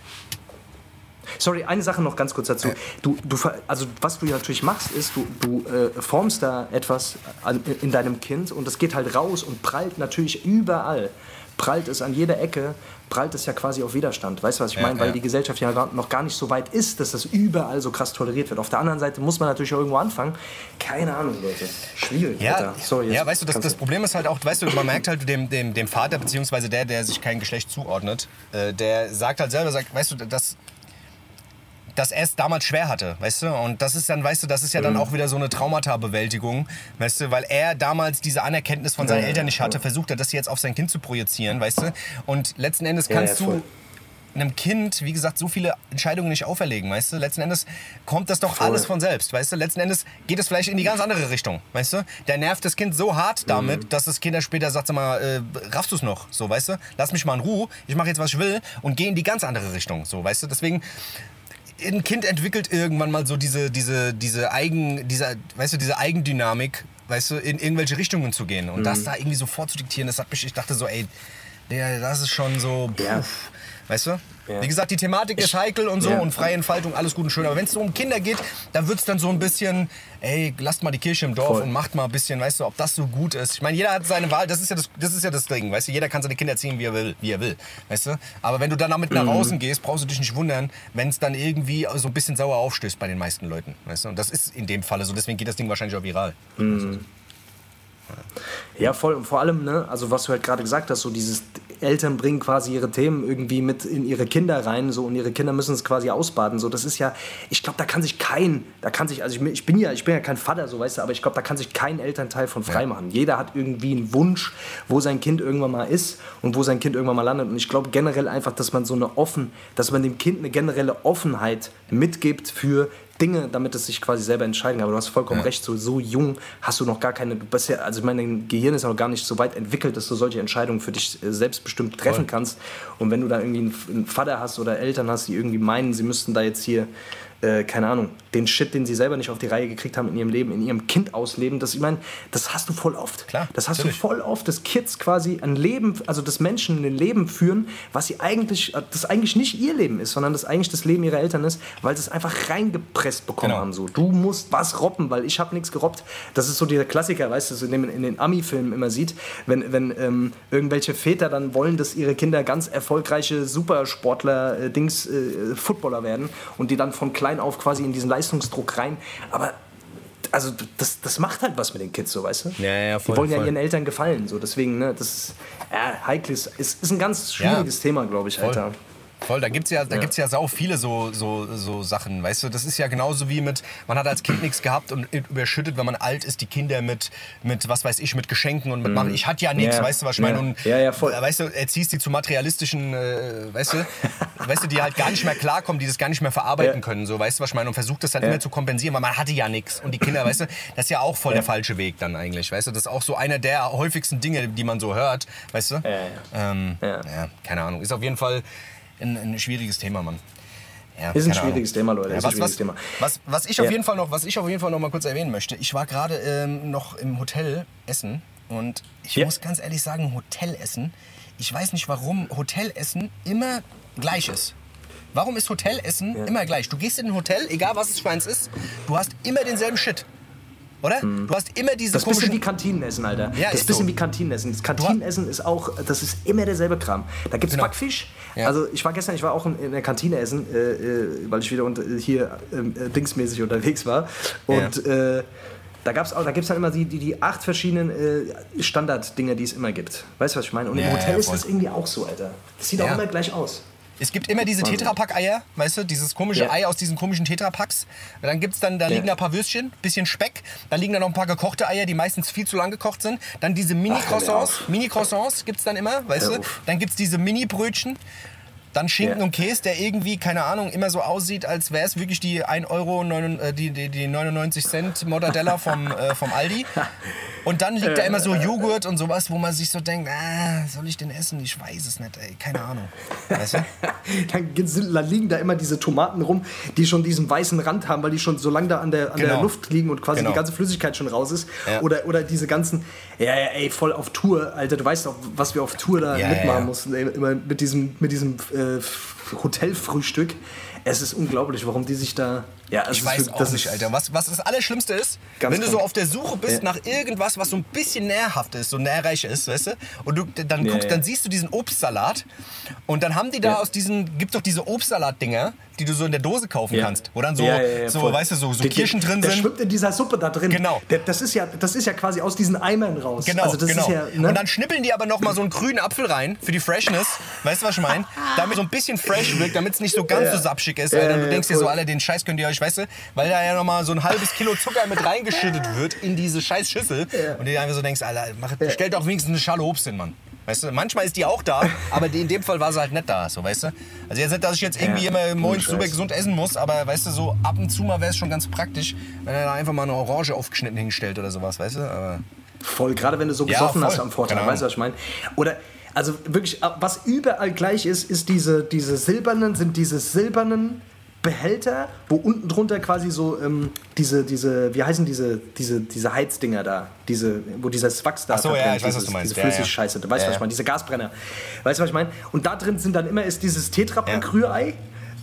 Sorry, eine Sache noch ganz kurz dazu. Du, du, also was du natürlich machst, ist, du, du äh, formst da etwas an, in deinem Kind und das geht halt raus und prallt natürlich überall. Prallt es an jeder Ecke, prallt es ja quasi auf Widerstand. Weißt du, was ich Ja, meine? Weil ja. die Gesellschaft ja noch gar nicht so weit ist, dass das überall so krass toleriert wird. Auf der anderen Seite muss man natürlich auch irgendwo anfangen. Keine Ahnung, Leute. Schwierig, Ja. Sorry, ja, weißt du, das, das Problem ist halt auch, weißt du, man merkt halt dem, dem, dem Vater, beziehungsweise der, der sich kein Geschlecht zuordnet, äh, der sagt halt selber, sagt, weißt du, dass, dass er es damals schwer hatte, weißt du? Und das ist dann, weißt du, das ist ja Mhm. dann auch wieder so eine Traumata-Bewältigung, weißt du, weil er damals diese Anerkenntnis von seinen Ja, Eltern nicht hatte, voll. versucht er das jetzt auf sein Kind zu projizieren, weißt du? Und letzten Endes Ja, kannst ja, du einem Kind, wie gesagt, so viele Entscheidungen nicht auferlegen, weißt du? Letzten Endes kommt das doch Voll. alles von selbst, weißt du? Letzten Endes geht es vielleicht in die ganz andere Richtung, weißt du? Der nervt das Kind so hart damit, Mhm. dass das Kind dann später sagt, sag mal, äh, raffst du es noch, so, weißt du? Lass mich mal in Ruhe, ich mache jetzt, was ich will und gehe in die ganz andere Richtung, so, weißt du? Deswegen, ein Kind entwickelt irgendwann mal so diese, diese, diese Eigen, diese, weißt du, diese Eigendynamik, weißt du, in irgendwelche Richtungen zu gehen. Und Mhm. das da irgendwie so vorzudiktieren, das hat mich, ich dachte so, ey, der, das ist schon so, Ja. Weißt du? Ja. Wie gesagt, die Thematik ist heikel und so Ja. und freie Entfaltung, alles gut und schön. Aber wenn es so um Kinder geht, dann wird es dann so ein bisschen, ey, lasst mal die Kirche im Dorf Voll. und macht mal ein bisschen, weißt du, ob das so gut ist. Ich meine, jeder hat seine Wahl, das ist ja das, das ist ja das Ding, weißt du, jeder kann seine Kinder erziehen, wie er will, wie er will, weißt du. Aber wenn du dann damit Mhm. nach außen gehst, brauchst du dich nicht wundern, wenn es dann irgendwie so ein bisschen sauer aufstößt bei den meisten Leuten, weißt du. Und das ist in dem Falle so, deswegen geht das Ding wahrscheinlich auch viral. Ja, voll. Und vor allem, ne, also was du halt gerade gesagt hast, so dieses Eltern bringen quasi ihre Themen irgendwie mit in ihre Kinder rein, so und ihre Kinder müssen es quasi ausbaden. So, das ist ja, ich glaube, da kann sich kein, da kann sich, also ich, ich bin ja, ich bin ja kein Vater, so weißt du, aber ich glaube, da kann sich kein Elternteil von frei machen. Jeder hat irgendwie einen Wunsch, wo sein Kind irgendwann mal ist und wo sein Kind irgendwann mal landet. Und ich glaube generell einfach, dass man so eine offen, dass man dem Kind eine generelle Offenheit mitgibt für Dinge, damit es sich quasi selber entscheiden kann. Aber du hast vollkommen recht, so, so jung hast du noch gar keine, du bist ja, also ich meine, dein Gehirn ist noch gar nicht so weit entwickelt, dass du solche Entscheidungen für dich äh, selbstbestimmt treffen kannst. Und wenn du da irgendwie einen Vater hast oder Eltern hast, die irgendwie meinen, sie müssten da jetzt hier, äh, keine Ahnung, den Shit, den sie selber nicht auf die Reihe gekriegt haben in ihrem Leben, in ihrem Kind ausleben, das, ich meine, das hast du voll oft. Klar, das hast natürlich. du voll oft, dass Kids quasi ein Leben, also dass Menschen ein Leben führen, was sie eigentlich, äh, das eigentlich nicht ihr Leben ist, sondern das eigentlich das Leben ihrer Eltern ist, weil sie es einfach reingepresst bekommen Genau. haben. So, du musst was robben, weil ich habe nichts gerobbt. Das ist so dieser Klassiker, weißt du, den- in den Ami-Filmen immer sieht, wenn, wenn ähm, irgendwelche Väter dann wollen, dass ihre Kinder ganz erfolgreiche Supersportler, äh, Dings, äh, Footballer werden und die dann von klein auf quasi in diesen Leistungsdruck rein. Aber also das, das macht halt was mit den Kids, so weißt du? Ja, ja, voll, Die wollen ja voll. ihren Eltern gefallen, so deswegen, ne, das ist ja, heikles, ist, ist ein ganz schwieriges Thema, glaube ich, Alter. Voll, da gibt es ja, da gibt's ja sau viele so, so, so Sachen, weißt du? Das ist ja genauso wie mit, man hat als Kind nichts gehabt und überschüttet, wenn man alt ist, die Kinder mit, mit was weiß ich, mit Geschenken und mit machen. Ich hatte ja nichts, Ja, weißt du, was ich meine? ja. Und, Ja, ja, voll. Weißt du, erziehst die zu materialistischen, äh, weißt du, [LAUGHS] weißt du, die halt gar nicht mehr klarkommen, die das gar nicht mehr verarbeiten Ja. können, so, weißt du, was ich meine? Und versucht das dann Ja. immer zu kompensieren, weil man hatte ja nichts. Und die Kinder, weißt du, das ist ja auch voll der falsche Weg dann eigentlich, weißt du? Das ist auch so einer der häufigsten Dinge, die man so hört, weißt du? Ja, ja. Ähm, Ja. ja, keine Ahnung. Ist auf jeden Fall ein, ein schwieriges Thema, Mann. Ja, Ist ein schwieriges Thema, Leute, Ja, was, schwieriges was, Thema. Was, was, ich auf Ja. jeden Fall noch, was ich auf jeden Fall noch mal kurz erwähnen möchte. Ich war gerade ähm, noch im Hotel essen und ich muss ganz ehrlich sagen, Hotelessen. Ich weiß nicht, warum Hotelessen immer gleich ist. Warum ist Hotelessen immer gleich? Du gehst in ein Hotel, egal was es für eins ist, du hast immer denselben Shit. Oder? Du hast immer diese. Das ist ein bisschen wie Kantinenessen, Alter. Ja, das ist ein bisschen so. wie Kantinenessen. Das Kantinenessen ist auch, das ist immer derselbe Kram. Da gibt es Genau. Backfisch. Ja. Also ich war gestern, ich war auch in, der Kantine essen, äh, äh, weil ich wieder unter, hier ähm, äh, dingsmäßig unterwegs war. Und äh, da, gab's auch, da gibt es dann immer die, die, die acht verschiedenen äh, Standarddinger, die es immer gibt. Weißt du, was ich meine? Und im Ja, Hotel ja, ist das irgendwie auch so, Alter. Das sieht Ja. auch immer gleich aus. Es gibt immer diese. Tetrapack-Eier, weißt du, dieses komische Ja. Ei aus diesen komischen Tetrapacks. Dann gibt's dann, da Ja. liegen da ein paar Würstchen, bisschen Speck, dann liegen da noch ein paar gekochte Eier, die meistens viel zu lang gekocht sind. Dann diese Mini-Croissants. Mini-Croissants gibt's dann immer, weißt Hör du. Dann gibt's diese Mini-Brötchen. Dann Schinken Ja. und Käse, der irgendwie, keine Ahnung, immer so aussieht, als wäre es wirklich die 1 Euro, neun- äh, die, die, die 99 Cent Mortadella vom, äh, vom Aldi. Und dann liegt da immer so Joghurt und sowas, wo man sich so denkt, ah, soll ich den essen? Ich weiß es nicht, ey, keine Ahnung. Weißt du? [LAUGHS] Dann, liegen da immer diese Tomaten rum, die schon diesen weißen Rand haben, weil die schon so lange da an der, an der Genau. Luft liegen und quasi Genau. die ganze Flüssigkeit schon raus ist. Ja. Oder, oder diese ganzen, ja, ja, ey, voll auf Tour, Alter, du weißt auch, was wir auf Tour da Ja, mitmachen ja. mussten, ey, immer mit diesem, mit diesem äh, Hotelfrühstück. Es ist unglaublich, warum die sich da. Ja, ich weiß wirklich, auch nicht, Alter. Was, was das Allerschlimmste ist, Ganz wenn du so krank. auf der Suche bist Ja. nach irgendwas, was so ein bisschen nährhaft ist, so nährreich ist, weißt du? Und du dann guckst, ja. dann siehst du diesen Obstsalat und dann haben die da Ja. aus diesen, gibt doch diese Obstsalat-Dinger, die du so in der Dose kaufen Ja. kannst, wo dann so, Ja, ja, ja, so weißt du, so, so Der- Kirschen drin der sind. schwimmt in dieser Suppe da drin. Genau. Der, das, ist ja, das ist ja quasi aus diesen Eimern raus. Genau, also das genau. Ist ja, ne? Und dann schnippeln die aber noch mal so einen grünen Apfel rein für die Freshness. Weißt du, was ich meine? [LAUGHS] Damit so ein bisschen fresh wirkt, damit es nicht so ganz so sapschig ist. Alter. Ja, du ja, denkst dir so. Alter, den Scheiß könnt ihr euch, weißt du, weil da ja noch mal so ein halbes Kilo Zucker mit reingeschüttet wird in diese scheiß Schüssel. Und du dir einfach so denkst, Alter, mach, stell doch wenigstens eine Schale Obst hin, Mann. Weißt du, manchmal ist die auch da, [LAUGHS] aber in dem Fall war sie halt nicht da, so, weißt du? Also jetzt nicht, dass ich jetzt irgendwie Ja, immer morgens super gesund essen muss, aber weißt du, so ab und zu mal wäre es schon ganz praktisch, wenn er da einfach mal eine Orange aufgeschnitten hinstellt oder sowas, weißt du? Aber Voll, gerade wenn du so Ja, gesoffen hast am Vortag, Genau. weißt du, was ich meine? Oder, also wirklich, was überall gleich ist, ist diese, diese silbernen, sind diese silbernen Behälter, wo unten drunter quasi so ähm, diese, diese, wie heißen diese, diese, diese Heizdinger da, diese, wo dieses Wachs da Ach so, ja, verbrennt, ich weiß, was du meinst. Diese Ja, ja. Flüssigscheiße, du weißt, Ja, was ich meine, diese Gasbrenner. Weißt du, was ich meine? Und da drin sind dann immer ist dieses Tetrapack-Rührei.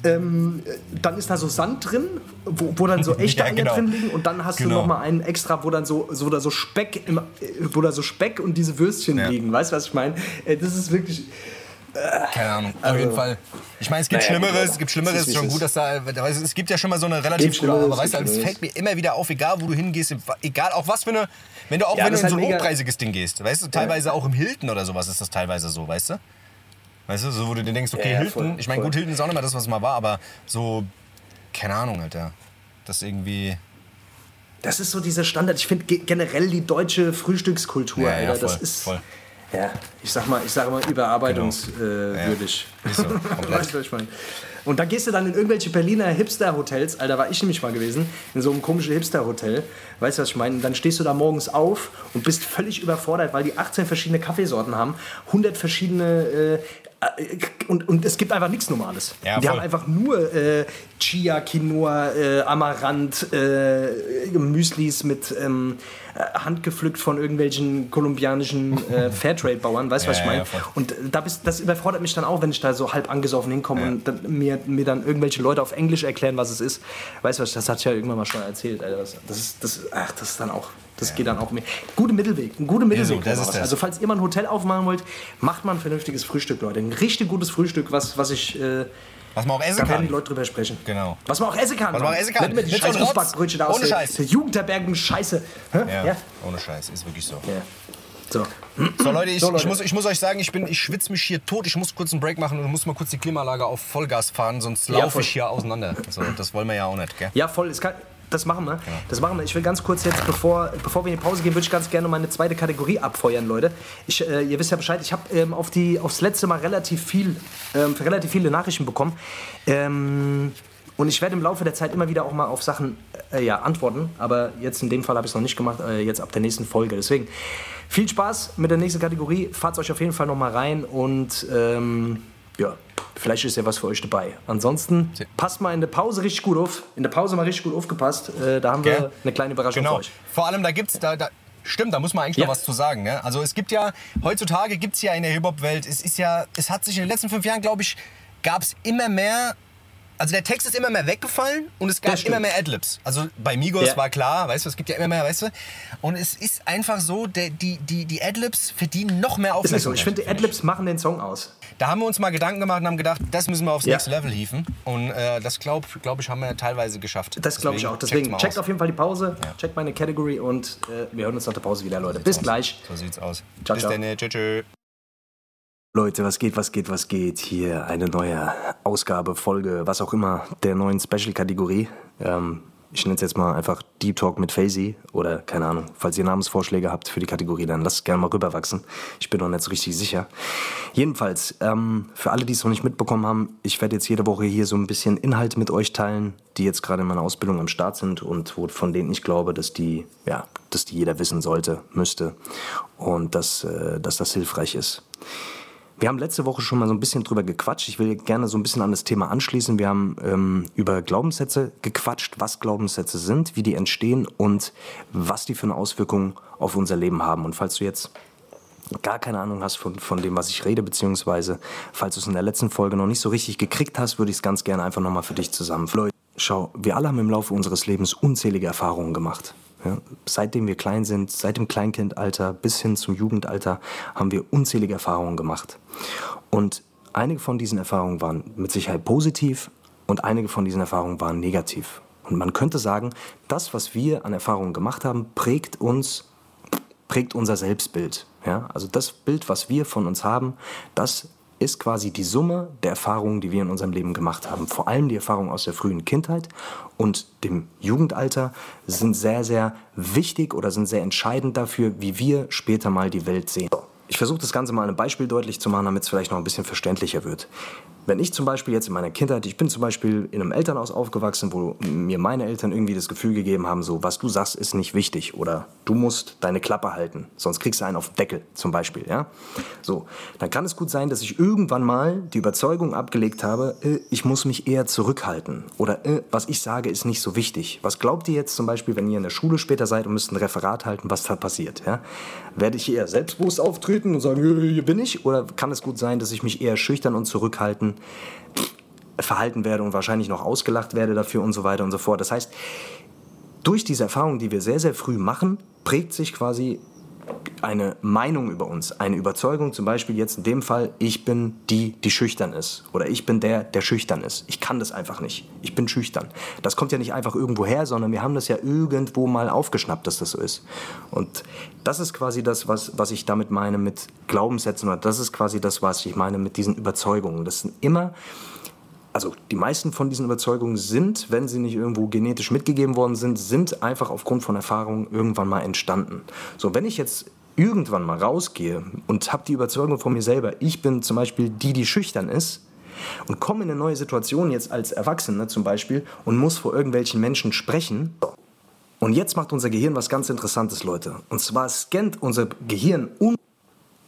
Ähm, dann ist da so Sand drin, wo, wo dann so [LAUGHS] echte Eier genau. drin liegen und dann hast du Genau. noch mal einen extra, wo dann so, so, da so Speck, im, äh, wo da so Speck und diese Würstchen liegen. Weißt du, was ich meine? Äh, Das ist wirklich. Keine Ahnung, auf Also- jeden Fall. Ich meine, es gibt Naja, Schlimmeres, es gibt Schlimmeres, es ist, schon gut, dass da, es gibt ja schon mal so eine relativ gute, aber weißt du, gibt es fällt mir immer wieder auf, egal wo du hingehst, egal auch was für eine, wenn du auch Ja, wenn du in ist so ein halt mega- hochpreisiges Ding gehst, weißt du, teilweise auch im Hilton oder sowas ist das teilweise so, weißt du? Weißt du, so wo du dir denkst, okay, Ja, ja, Hilton, voll, ich meine, gut, Hilton ist auch nicht mehr das, was es mal war, aber so, keine Ahnung, Alter. Das irgendwie, Das ist so dieser Standard. Ich finde ge- generell die deutsche Frühstückskultur, Ja, ja, Alter, das voll, ist. voll. Ja, ich sag mal, ich sag mal überarbeitungswürdig. Ist so, [LAUGHS] komplett. weißt du, was ich meine? Und da gehst du dann in irgendwelche Berliner Hipster-Hotels, Alter, war ich nämlich mal gewesen, in so einem komischen Hipster-Hotel. Weißt du, was ich meine? Und dann stehst du da morgens auf und bist völlig überfordert, weil die 18 verschiedene Kaffeesorten haben, 100 verschiedene. Äh, und, und es gibt einfach nichts Normales. Ja, die haben einfach nur äh, Chia, Quinoa, äh, Amaranth, äh, Müslis mit ähm, äh, handgepflückt von irgendwelchen kolumbianischen äh, [LAUGHS] Fairtrade-Bauern, weißt du, was Ja, ich meine? ja, und da bist, das überfordert mich dann auch, wenn ich da so halb angesoffen hinkomme und dann, mir, mir dann irgendwelche Leute auf Englisch erklären, was es ist. Weißt du was, das hat ich ja irgendwann mal schon erzählt. Alter. Das, das, ist, das, ach, das ist dann auch, das geht dann auch mehr. Gute Mittelweg, ein guter Mittelweg. was. das. Also falls ihr mal ein Hotel aufmachen wollt, macht mal ein vernünftiges Frühstück, Leute. Ein richtig gutes Frühstück, was, was ich... Äh, was man auch essen da werden kann. die Leute drüber sprechen. Genau. Was man auch essen kann. Was man auch essen kann. Nicht mehr die so scheiß. Fußbackbrötchen da aus Ohne der, Scheiß. der Jugendherbergen Scheiße. Ja, Ja. ohne Scheiß, ist wirklich so. ja. So. So Leute, ich, So, Leute. Ich, muss, ich muss euch sagen, ich, bin- ich schwitze mich hier tot. Ich muss kurz einen Break machen und muss mal kurz die Klimaanlage auf Vollgas fahren, sonst Ja, laufe ich hier auseinander. So, das wollen wir ja auch nicht, gell? Ja, voll. Es kann, das machen wir. Das machen wir. Ich will ganz kurz jetzt, bevor, bevor wir in die Pause gehen, würde ich ganz gerne meine zweite Kategorie abfeuern, Leute. Ich, äh, ihr wisst ja Bescheid, ich habe ähm, auf die, aufs letzte Mal relativ viel, ähm, relativ viele Nachrichten bekommen. Ähm, und ich werde im Laufe der Zeit immer wieder auch mal auf Sachen äh, ja, antworten. Aber jetzt in dem Fall habe ich es noch nicht gemacht, äh, jetzt ab der nächsten Folge. Deswegen viel Spaß mit der nächsten Kategorie. Fahrt euch auf jeden Fall noch mal rein und ähm, ja, vielleicht ist ja was für euch dabei. Ansonsten passt mal in der Pause richtig gut auf. In der Pause mal richtig gut aufgepasst. Äh, da haben wir eine kleine Überraschung Genau. für euch. Vor allem, da gibt's da, da Stimmt, da muss man eigentlich Ja. noch was zu sagen. Ne? Also es gibt ja, heutzutage gibt es ja in der Hip-Hop-Welt, es ist ja, es hat sich in den letzten fünf Jahren, glaube ich, gab es immer mehr, also der Text ist immer mehr weggefallen und es gab immer mehr Adlibs. Also bei Migos Ja. war klar, weißt du, es gibt ja immer mehr, weißt du. Und es ist einfach so, der, die, die, die Adlibs verdienen noch mehr Ist Aufmerksamkeit. nicht so. Ich finde, die Adlibs machen den Song aus. Da haben wir uns mal Gedanken gemacht und haben gedacht, das müssen wir aufs Ja. nächste Level hieven. Und äh, das glaube glaub ich, haben wir teilweise geschafft. Das glaube ich auch. Deswegen checkt aus. auf jeden Fall die Pause, checkt meine Category und äh, wir hören uns nach der Pause wieder, Leute. Bis gleich. So sieht's aus. Ciao, Bis ciao. dann. Tschö, tschö. Leute, was geht, was geht, was geht? Hier eine neue Ausgabe, Folge, was auch immer, der neuen Special-Kategorie. Ähm, ich nenne es jetzt mal einfach Deep Talk mit Faisy oder keine Ahnung. Falls ihr Namensvorschläge habt für die Kategorie, dann lasst es gerne mal rüberwachsen. Ich bin noch nicht so richtig sicher. Jedenfalls, ähm, für alle, die es noch nicht mitbekommen haben, ich werde jetzt jede Woche hier so ein bisschen Inhalte mit euch teilen, die jetzt gerade in meiner Ausbildung am Start sind und wo, von denen ich glaube, dass die, ja, dass die jeder wissen sollte, müsste und dass, äh, dass das hilfreich ist. Wir haben letzte Woche schon mal so ein bisschen drüber gequatscht. Ich will gerne so ein bisschen an das Thema anschließen. Wir haben ähm, über Glaubenssätze gequatscht, was Glaubenssätze sind, wie die entstehen und was die für eine Auswirkung auf unser Leben haben. Und falls du jetzt gar keine Ahnung hast von, von dem, was ich rede, beziehungsweise falls du es in der letzten Folge noch nicht so richtig gekriegt hast, würde ich es ganz gerne einfach nochmal für dich zusammenführen. Schau, wir alle haben im Laufe unseres Lebens unzählige Erfahrungen gemacht. Ja, seitdem wir klein sind, seit dem Kleinkindalter bis hin zum Jugendalter, haben wir unzählige Erfahrungen gemacht. Und einige von diesen Erfahrungen waren mit Sicherheit positiv und einige von diesen Erfahrungen waren negativ. Und man könnte sagen, das, was wir an Erfahrungen gemacht haben, prägt uns, prägt unser Selbstbild. Ja? Also das Bild, was wir von uns haben, das ist quasi die Summe der Erfahrungen, die wir in unserem Leben gemacht haben. Vor allem die Erfahrungen aus der frühen Kindheit und dem Jugendalter sind sehr, sehr wichtig oder sind sehr entscheidend dafür, wie wir später mal die Welt sehen. Ich versuche das Ganze mal einem Beispiel deutlich zu machen, damit es vielleicht noch ein bisschen verständlicher wird. Wenn ich zum Beispiel jetzt in meiner Kindheit, ich bin zum Beispiel in einem Elternhaus aufgewachsen, wo mir meine Eltern irgendwie das Gefühl gegeben haben, so, was du sagst, ist nicht wichtig oder du musst deine Klappe halten, sonst kriegst du einen auf den Deckel zum Beispiel, ja. So, dann kann es gut sein, dass ich irgendwann mal die Überzeugung abgelegt habe, äh, ich muss mich eher zurückhalten oder äh, was ich sage, ist nicht so wichtig. Was glaubt ihr jetzt zum Beispiel, wenn ihr in der Schule später seid und müsst ein Referat halten, was da passiert, ja? Werde ich eher selbstbewusst auftreten und sagen, hier bin ich? Oder kann es gut sein, dass ich mich eher schüchtern und zurückhalten verhalten werde und wahrscheinlich noch ausgelacht werde dafür und so weiter und so fort. Das heißt, durch diese Erfahrung, die wir sehr, sehr früh machen, prägt sich quasi eine Meinung über uns, eine Überzeugung, zum Beispiel jetzt in dem Fall, ich bin die, die schüchtern ist. Oder ich bin der, der schüchtern ist. Ich kann das einfach nicht. Ich bin schüchtern. Das kommt ja nicht einfach irgendwo her, sondern wir haben das ja irgendwo mal aufgeschnappt, dass das so ist. Und das ist quasi das, was, was ich damit meine mit Glaubenssätzen, oder das ist quasi das, was ich meine mit diesen Überzeugungen. Das sind immer also die meisten von diesen Überzeugungen sind, wenn sie nicht irgendwo genetisch mitgegeben worden sind, sind einfach aufgrund von Erfahrungen irgendwann mal entstanden. So, wenn ich jetzt irgendwann mal rausgehe und habe die Überzeugung von mir selber, ich bin zum Beispiel die, die schüchtern ist, und komme in eine neue Situation jetzt als Erwachsener zum Beispiel und muss vor irgendwelchen Menschen sprechen. Und jetzt macht unser Gehirn was ganz Interessantes, Leute. Und zwar scannt unser Gehirn un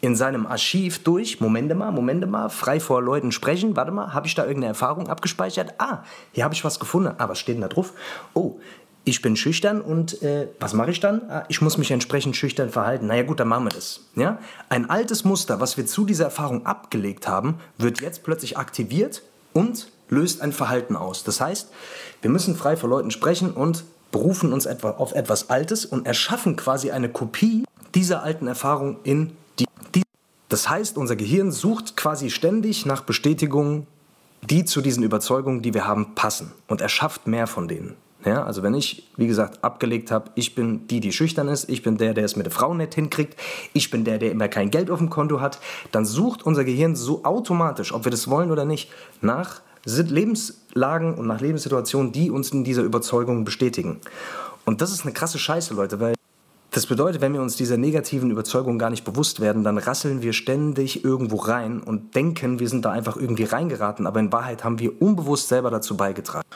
in seinem Archiv durch, Momente mal, Momente mal, frei vor Leuten sprechen, warte mal, habe ich da irgendeine Erfahrung abgespeichert? Ah, hier habe ich was gefunden. Ah, was steht denn da drauf? Oh, ich bin schüchtern und äh, was mache ich dann? Ah, ich muss mich entsprechend schüchtern verhalten. Naja gut, dann machen wir das. Ja? Ein altes Muster, was wir zu dieser Erfahrung abgelegt haben, wird jetzt plötzlich aktiviert und löst ein Verhalten aus. Das heißt, wir müssen frei vor Leuten sprechen und berufen uns etwa auf etwas Altes und erschaffen quasi eine Kopie dieser alten Erfahrung in das heißt, unser Gehirn sucht quasi ständig nach Bestätigungen, die zu diesen Überzeugungen, die wir haben, passen und erschafft mehr von denen. Ja, also wenn ich, wie gesagt, abgelegt habe, ich bin die, die schüchtern ist, ich bin der, der es mit der Frau nicht hinkriegt, ich bin der, der immer kein Geld auf dem Konto hat, dann sucht unser Gehirn so automatisch, ob wir das wollen oder nicht, nach Lebenslagen und nach Lebenssituationen, die uns in dieser Überzeugung bestätigen. Und das ist eine krasse Scheiße, Leute, weil das bedeutet, wenn wir uns dieser negativen Überzeugung gar nicht bewusst werden, dann rasseln wir ständig irgendwo rein und denken, wir sind da einfach irgendwie reingeraten, aber in Wahrheit haben wir unbewusst selber dazu beigetragen.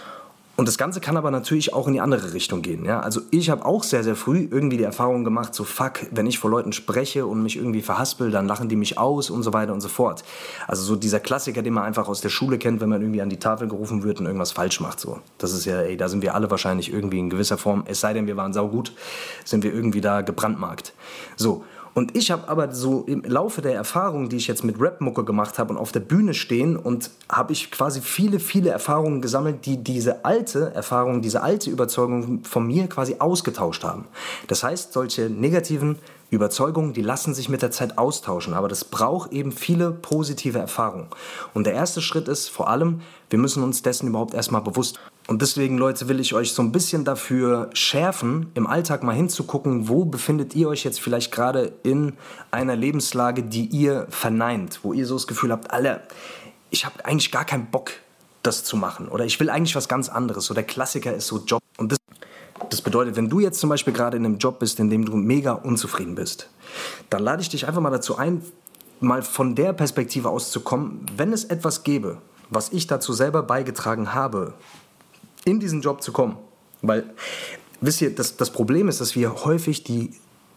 Und das Ganze kann aber natürlich auch in die andere Richtung gehen. Ja? Also ich habe auch sehr, sehr früh irgendwie die Erfahrung gemacht, so fuck, wenn ich vor Leuten spreche und mich irgendwie verhaspel, dann lachen die mich aus und so weiter und so fort. Also so dieser Klassiker, den man einfach aus der Schule kennt, wenn man irgendwie an die Tafel gerufen wird und irgendwas falsch macht. So. Das ist ja, ey, da sind wir alle wahrscheinlich irgendwie in gewisser Form, es sei denn, wir waren saugut, sind wir irgendwie da gebrandmarkt. So, und ich habe aber so im Laufe der Erfahrungen, die ich jetzt mit Rap-Mucke gemacht habe und auf der Bühne stehen und habe ich quasi viele, viele Erfahrungen gesammelt, die diese alte Erfahrung, diese alte Überzeugung von mir quasi ausgetauscht haben. Das heißt, solche negativen Überzeugungen, die lassen sich mit der Zeit austauschen, aber das braucht eben viele positive Erfahrungen. Und der erste Schritt ist vor allem, wir müssen uns dessen überhaupt erstmal bewusst und deswegen, Leute, will ich euch so ein bisschen dafür schärfen, im Alltag mal hinzugucken, wo befindet ihr euch jetzt vielleicht gerade in einer Lebenslage, die ihr verneint, wo ihr so das Gefühl habt, alle, ich habe eigentlich gar keinen Bock, das zu machen. Oder ich will eigentlich was ganz anderes. So der Klassiker ist so Job. Und das, das bedeutet, wenn du jetzt zum Beispiel gerade in einem Job bist, in dem du mega unzufrieden bist, dann lade ich dich einfach mal dazu ein, mal von der Perspektive auszukommen, wenn es etwas gäbe, was ich dazu selber beigetragen habe, in diesen Job zu kommen. Weil, wisst ihr, das, das Problem ist, dass wir häufig die,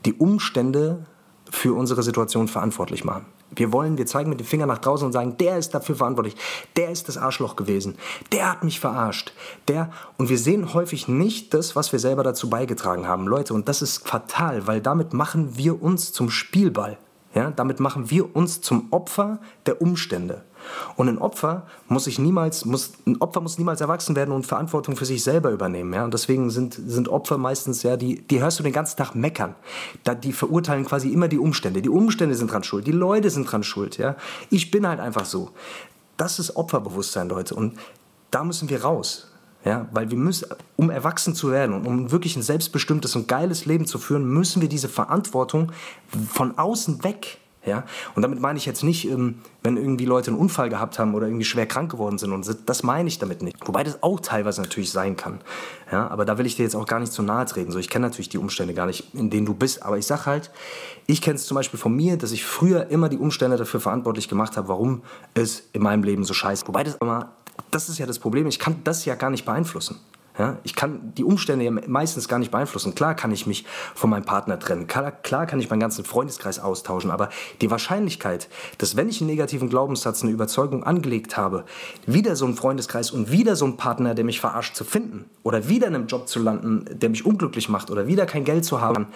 die Umstände für unsere Situation verantwortlich machen. Wir wollen, wir zeigen mit dem Finger nach draußen und sagen, der ist dafür verantwortlich, der ist das Arschloch gewesen, der hat mich verarscht, der und wir sehen häufig nicht das, was wir selber dazu beigetragen haben, Leute, und das ist fatal, weil damit machen wir uns zum Spielball. Ja, damit machen wir uns zum Opfer der Umstände. Und ein Opfer muss sich niemals, muss, ein Opfer muss niemals erwachsen werden und Verantwortung für sich selber übernehmen. Ja? Und deswegen sind, sind Opfer meistens, ja, die, die hörst du den ganzen Tag meckern. Da, die verurteilen quasi immer die Umstände. Die Umstände sind dran schuld, die Leute sind dran schuld. Ja? Ich bin halt einfach so. Das ist Opferbewusstsein, Leute. Und da müssen wir raus. Ja, weil wir müssen, um erwachsen zu werden und um wirklich ein selbstbestimmtes und geiles Leben zu führen, müssen wir diese Verantwortung von außen weg ja? Und damit meine ich jetzt nicht, ähm, wenn irgendwie Leute einen Unfall gehabt haben oder irgendwie schwer krank geworden sind. Und das meine ich damit nicht. Wobei das auch teilweise natürlich sein kann. Ja? Aber da will ich dir jetzt auch gar nicht zu nahe treten. So, ich kenne natürlich die Umstände gar nicht, in denen du bist. Aber ich sage halt, ich kenne es zum Beispiel von mir, dass ich früher immer die Umstände dafür verantwortlich gemacht habe, warum es in meinem Leben so scheiße ist. Wobei das immer, das ist ja das Problem, ich kann das ja gar nicht beeinflussen. Ja, ich kann die Umstände ja meistens gar nicht beeinflussen. Klar kann ich mich von meinem Partner trennen. Klar, klar, kann ich meinen ganzen Freundeskreis austauschen. Aber die Wahrscheinlichkeit, dass wenn ich einen negativen Glaubenssatz, eine Überzeugung angelegt habe, wieder so einen Freundeskreis und wieder so einen Partner, der mich verarscht, zu finden oder wieder in einem Job zu landen, der mich unglücklich macht oder wieder kein Geld zu haben,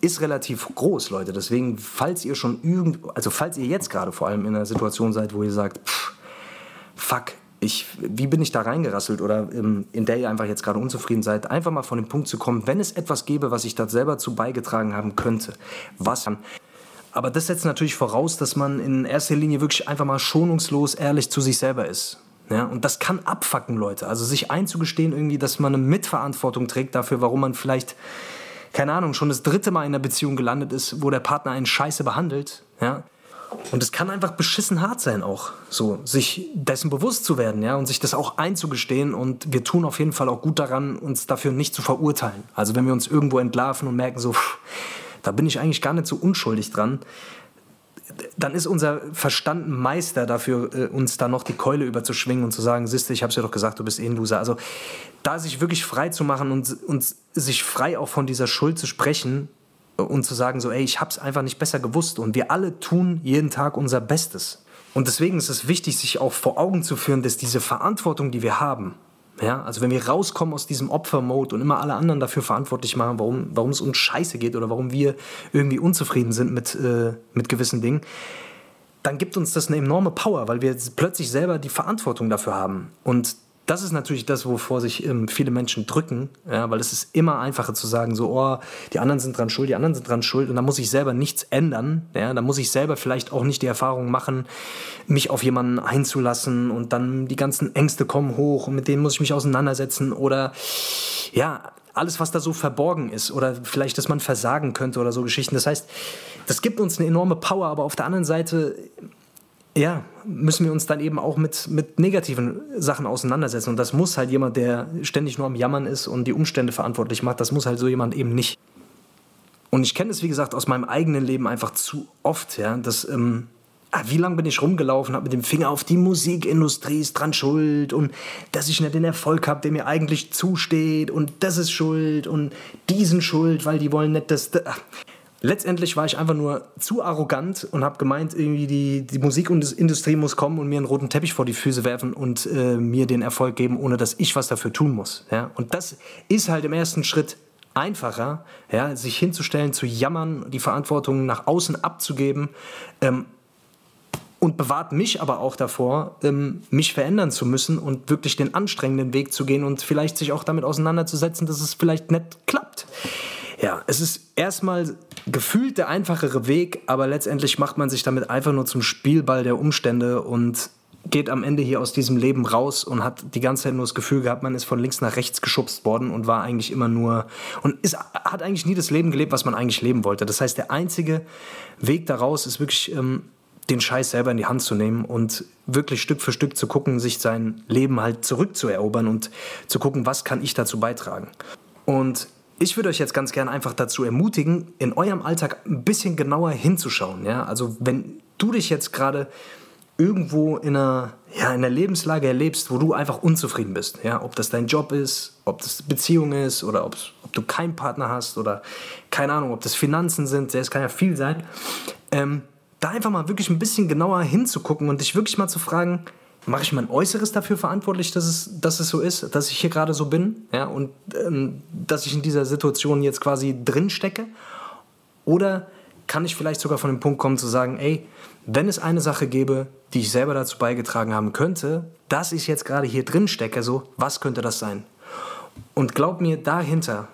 ist relativ groß, Leute. Deswegen, falls ihr schon irgend, also falls ihr jetzt gerade vor allem in einer Situation seid, wo ihr sagt, pff, fuck, ich, wie bin ich da reingerasselt oder ähm, in der ihr einfach jetzt gerade unzufrieden seid, einfach mal von dem Punkt zu kommen, wenn es etwas gäbe, was ich da selber zu beigetragen haben könnte, was dann. Aber das setzt natürlich voraus, dass man in erster Linie wirklich einfach mal schonungslos ehrlich zu sich selber ist. Ja, und das kann abfacken, Leute. Also sich einzugestehen irgendwie, dass man eine Mitverantwortung trägt dafür, warum man vielleicht, keine Ahnung, schon das dritte Mal in einer Beziehung gelandet ist, wo der Partner einen scheiße behandelt. Ja, und es kann einfach beschissen hart sein auch, so sich dessen bewusst zu werden, ja, und sich das auch einzugestehen. Und wir tun auf jeden Fall auch gut daran, uns dafür nicht zu verurteilen. Also wenn wir uns irgendwo entlarven und merken so, pff, da bin ich eigentlich gar nicht so unschuldig dran, dann ist unser Verstand Meister dafür, äh, uns da noch die Keule überzuschwingen und zu sagen, siehste, ich habe es ja doch gesagt, du bist eh ein Loser. Also da sich wirklich frei zu machen und, und sich frei auch von dieser Schuld zu sprechen, und zu sagen so, ey, ich hab's einfach nicht besser gewusst und wir alle tun jeden Tag unser Bestes. Und deswegen ist es wichtig, sich auch vor Augen zu führen, dass diese Verantwortung, die wir haben, ja, also wenn wir rauskommen aus diesem Opfermode und immer alle anderen dafür verantwortlich machen, warum, warum es uns scheiße geht oder warum wir irgendwie unzufrieden sind mit, äh, mit gewissen Dingen, dann gibt uns das eine enorme Power, weil wir plötzlich selber die Verantwortung dafür haben. Und das ist natürlich das, wovor sich ähm, viele Menschen drücken, ja, weil es ist immer einfacher zu sagen, so, oh, die anderen sind dran schuld, die anderen sind dran schuld und da muss ich selber nichts ändern. Ja, da muss ich selber vielleicht auch nicht die Erfahrung machen, mich auf jemanden einzulassen und dann die ganzen Ängste kommen hoch und mit denen muss ich mich auseinandersetzen oder ja, alles, was da so verborgen ist oder vielleicht, dass man versagen könnte oder so Geschichten. Das heißt, das gibt uns eine enorme Power, aber auf der anderen Seite ja, müssen wir uns dann eben auch mit, mit negativen Sachen auseinandersetzen. Und das muss halt jemand, der ständig nur am Jammern ist und die Umstände verantwortlich macht, das muss halt so jemand eben nicht. Und ich kenne es, wie gesagt, aus meinem eigenen Leben einfach zu oft, ja, dass, ähm, ah, wie lange bin ich rumgelaufen, habe mit dem Finger auf die Musikindustrie ist dran schuld und dass ich nicht den Erfolg habe, der mir eigentlich zusteht und das ist schuld und diesen schuld, weil die wollen nicht, dass... Ach, Letztendlich war ich einfach nur zu arrogant und habe gemeint, irgendwie die, die Musikindustrie muss kommen und mir einen roten Teppich vor die Füße werfen und äh, mir den Erfolg geben, ohne dass ich was dafür tun muss. Ja? Und das ist halt im ersten Schritt einfacher, ja? sich hinzustellen, zu jammern, die Verantwortung nach außen abzugeben. Ähm, und bewahrt mich aber auch davor, ähm, mich verändern zu müssen und wirklich den anstrengenden Weg zu gehen und vielleicht sich auch damit auseinanderzusetzen, dass es vielleicht nicht klappt. Ja, es ist erstmal gefühlt der einfachere Weg, aber letztendlich macht man sich damit einfach nur zum Spielball der Umstände und geht am Ende hier aus diesem Leben raus und hat die ganze Zeit nur das Gefühl gehabt, man ist von links nach rechts geschubst worden und war eigentlich immer nur und ist, hat eigentlich nie das Leben gelebt, was man eigentlich leben wollte. Das heißt, der einzige Weg daraus ist wirklich ähm, den Scheiß selber in die Hand zu nehmen und wirklich Stück für Stück zu gucken, sich sein Leben halt zurückzuerobern und zu gucken, was kann ich dazu beitragen. Und ich würde euch jetzt ganz gerne einfach dazu ermutigen, in eurem Alltag ein bisschen genauer hinzuschauen. Ja? Also wenn du dich jetzt gerade irgendwo in einer, ja, in einer Lebenslage erlebst, wo du einfach unzufrieden bist. Ja? Ob das dein Job ist, ob das Beziehung ist oder ob du keinen Partner hast oder keine Ahnung, ob das Finanzen sind, es kann ja viel sein. Ähm, da einfach mal wirklich ein bisschen genauer hinzugucken und dich wirklich mal zu fragen, mache ich mein Äußeres dafür verantwortlich, dass es, dass es so ist, dass ich hier gerade so bin ja, und ähm, dass ich in dieser Situation jetzt quasi drin stecke? Oder kann ich vielleicht sogar von dem Punkt kommen zu sagen, ey, wenn es eine Sache gäbe, die ich selber dazu beigetragen haben könnte, dass ich jetzt gerade hier drin stecke, so, was könnte das sein? Und glaub mir, dahinter,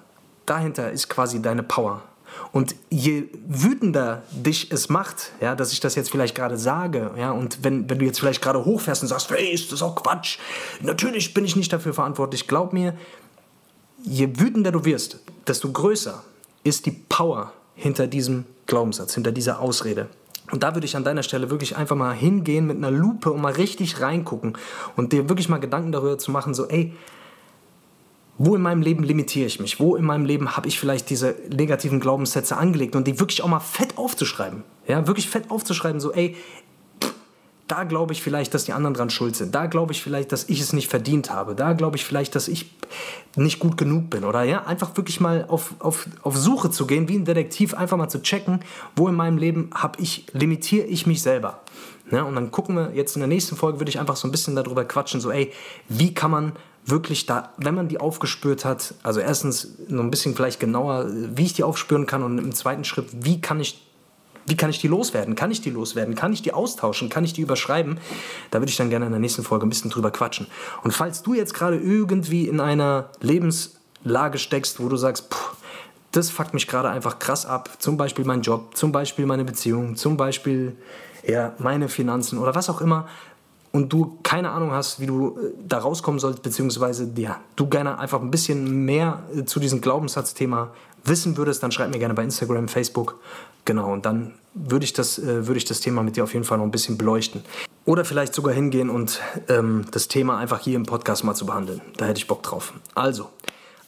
dahinter ist quasi deine Power. Und je wütender dich es macht, ja, dass ich das jetzt vielleicht gerade sage, ja, und wenn, wenn du jetzt vielleicht gerade hochfährst und sagst, hey, ist das auch Quatsch, natürlich bin ich nicht dafür verantwortlich, glaub mir, je wütender du wirst, desto größer ist die Power hinter diesem Glaubenssatz, hinter dieser Ausrede. Und da würde ich an deiner Stelle wirklich einfach mal hingehen mit einer Lupe und mal richtig reingucken und dir wirklich mal Gedanken darüber zu machen, so, ey, wo in meinem Leben limitiere ich mich? Wo in meinem Leben habe ich vielleicht diese negativen Glaubenssätze angelegt und die wirklich auch mal fett aufzuschreiben? Ja, wirklich fett aufzuschreiben, so, ey, da glaube ich vielleicht, dass die anderen dran schuld sind. Da glaube ich vielleicht, dass ich es nicht verdient habe. Da glaube ich vielleicht, dass ich nicht gut genug bin. Oder ja, einfach wirklich mal auf, auf, auf Suche zu gehen, wie ein Detektiv, einfach mal zu checken, wo in meinem Leben habe ich, limitiere ich mich selber. Ja, und dann gucken wir jetzt in der nächsten Folge, würde ich einfach so ein bisschen darüber quatschen, so, ey, wie kann man wirklich da, wenn man die aufgespürt hat, also erstens noch ein bisschen vielleicht genauer, wie ich die aufspüren kann und im zweiten Schritt, wie kann ich wie kann ich die loswerden? Kann ich die loswerden? Kann ich die austauschen? Kann ich die überschreiben? Da würde ich dann gerne in der nächsten Folge ein bisschen drüber quatschen. Und falls du jetzt gerade irgendwie in einer Lebenslage steckst, wo du sagst, puh, das fuckt mich gerade einfach krass ab, zum Beispiel mein Job, zum Beispiel meine Beziehung, zum Beispiel ja, meine Finanzen oder was auch immer, und du keine Ahnung hast, wie du äh, da rauskommen sollst, beziehungsweise ja, du gerne einfach ein bisschen mehr äh, zu diesem Glaubenssatzthema wissen würdest, dann schreib mir gerne bei Instagram, Facebook. Genau, und dann würde ich, das, äh, würde ich das Thema mit dir auf jeden Fall noch ein bisschen beleuchten. Oder vielleicht sogar hingehen und ähm, das Thema einfach hier im Podcast mal zu behandeln. Da hätte ich Bock drauf. Also,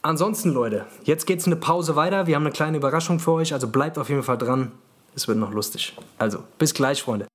ansonsten Leute, jetzt geht es eine Pause weiter. Wir haben eine kleine Überraschung für euch, also bleibt auf jeden Fall dran. Es wird noch lustig. Also, bis gleich, Freunde.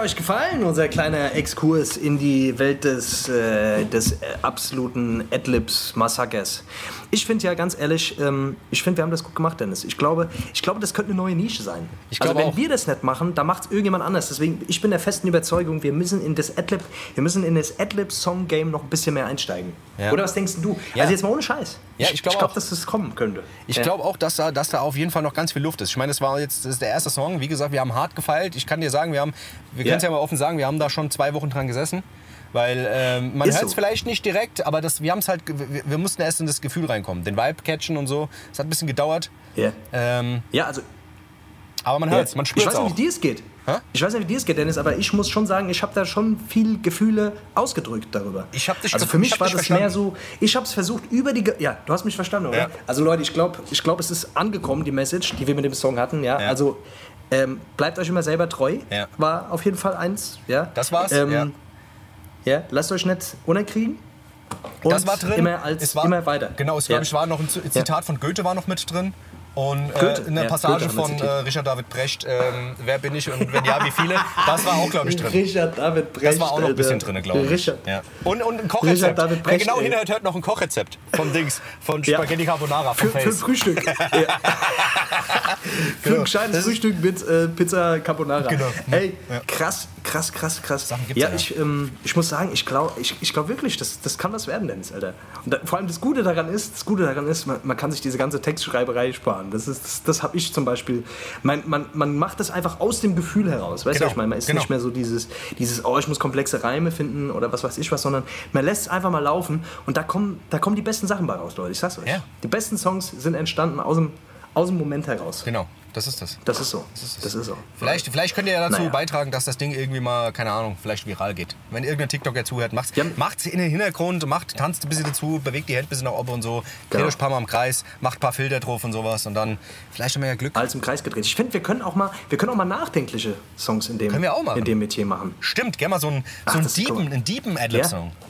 Euch gefallen, unser kleiner Exkurs in die Welt des, äh, des absoluten Adlibs-Massakers? Ich finde ja ganz ehrlich, ähm, ich finde, wir haben das gut gemacht, Dennis. Ich glaube, ich glaube, das könnte eine neue Nische sein. Ich also wenn auch. wir das nicht machen, dann macht es irgendjemand anders. Deswegen, ich bin der festen Überzeugung, wir müssen in das Adlib, wir müssen in das Adlib-Song-Game noch ein bisschen mehr einsteigen. Ja. Oder was denkst du? Ja. Also jetzt mal ohne Scheiß. Ja, ich glaube, glaub, dass das kommen könnte. Ich glaube auch, dass da, dass da auf jeden Fall noch ganz viel Luft ist. Ich meine, das war jetzt das ist der erste Song. Wie gesagt, wir haben hart gefeilt. Ich kann dir sagen, wir haben, wir können es ja mal offen sagen, wir haben da schon zwei Wochen dran gesessen. Weil ähm, man hört es so. vielleicht nicht direkt, aber das, wir haben es halt, wir, wir, mussten erst in das Gefühl reinkommen, den Vibe catchen und so. Es hat ein bisschen gedauert. Yeah. Ähm, ja, also. Aber man hört es, man spürt es Ich weiß nicht, wie dir es geht. Hä? Ich weiß nicht, wie dir es geht, Dennis, aber ich muss schon sagen, ich habe da schon viel Gefühle ausgedrückt darüber. Ich habe dich Also für mich war das verstanden. mehr so, ich habe es versucht über die, Ge ja, du hast mich verstanden, oder? Ja. Also Leute, ich glaube, ich glaub, es ist angekommen, die Message, die wir mit dem Song hatten, ja. ja. Also ähm, bleibt euch immer selber treu, ja. war auf jeden Fall eins, ja. Das war's, ähm, ja Ja, lasst euch nicht unerkriegen. Und das war drin. Immer, als, es war, immer weiter. Genau, es ja. glaube ich war noch ein Zitat von Goethe war noch mit drin. Und äh, eine ja, Passage von äh. Richard David Brecht, ähm, wer bin ich und wenn ja, wie viele, das war auch, glaube ich, drin. Richard David Brecht. Das war auch noch ein bisschen drin, glaube ich. Richard. Ja. Und, und ein Kochrezept. David Wer Brecht, genau ey. hinhört, hört noch ein Kochrezept von Dings, von Ja. Spaghetti Carbonara Für, vom für Face. Frühstück. [LAUGHS] ja. Für ein gescheites Frühstück mit äh, Pizza Carbonara. Genau. Ey, Ja. krass, krass, krass, krass. Sachen gibt's ja, ja. ich, ähm, ich muss sagen, ich glaube ich, ich glaub wirklich, das, das kann was werden, Dennis, Alter. Und da, vor allem das Gute daran ist, das Gute daran ist, man, man kann sich diese ganze Textschreiberei sparen. Das, ist- das, das habe ich zum Beispiel. Man, man, man macht das einfach aus dem Gefühl heraus. Weißt du, Genau, was ich meine? Man ist genau. nicht mehr so dieses, dieses, oh, ich muss komplexe Reime finden oder was weiß ich was, sondern man lässt es einfach mal laufen und da kommen, da kommen die besten Sachen bei raus, Leute. Ich sag's euch. Ja. Die besten Songs sind entstanden aus dem, aus dem Moment heraus. Genau, das ist das. Das ist so. Das ist so. Vielleicht, vielleicht könnt ihr ja dazu Naja. beitragen, dass das Ding irgendwie mal, keine Ahnung, vielleicht viral geht. Wenn irgendein TikToker zuhört, macht's, Ja. macht's in den Hintergrund, macht, tanzt ein bisschen dazu, bewegt die Hände ein bisschen nach oben und so, dreht Genau. euch ein paar Mal im Kreis, macht ein paar Filter drauf und sowas und dann vielleicht haben wir ja Glück. Alles im Kreis gedreht. Ich finde, wir können auch mal, wir können auch mal nachdenkliche Songs in dem, Können wir auch machen. in dem Metier machen. Stimmt, gerne mal so einen, Ach, so einen das ist deepen, cool. einen deepen Adlib-Song. Ja,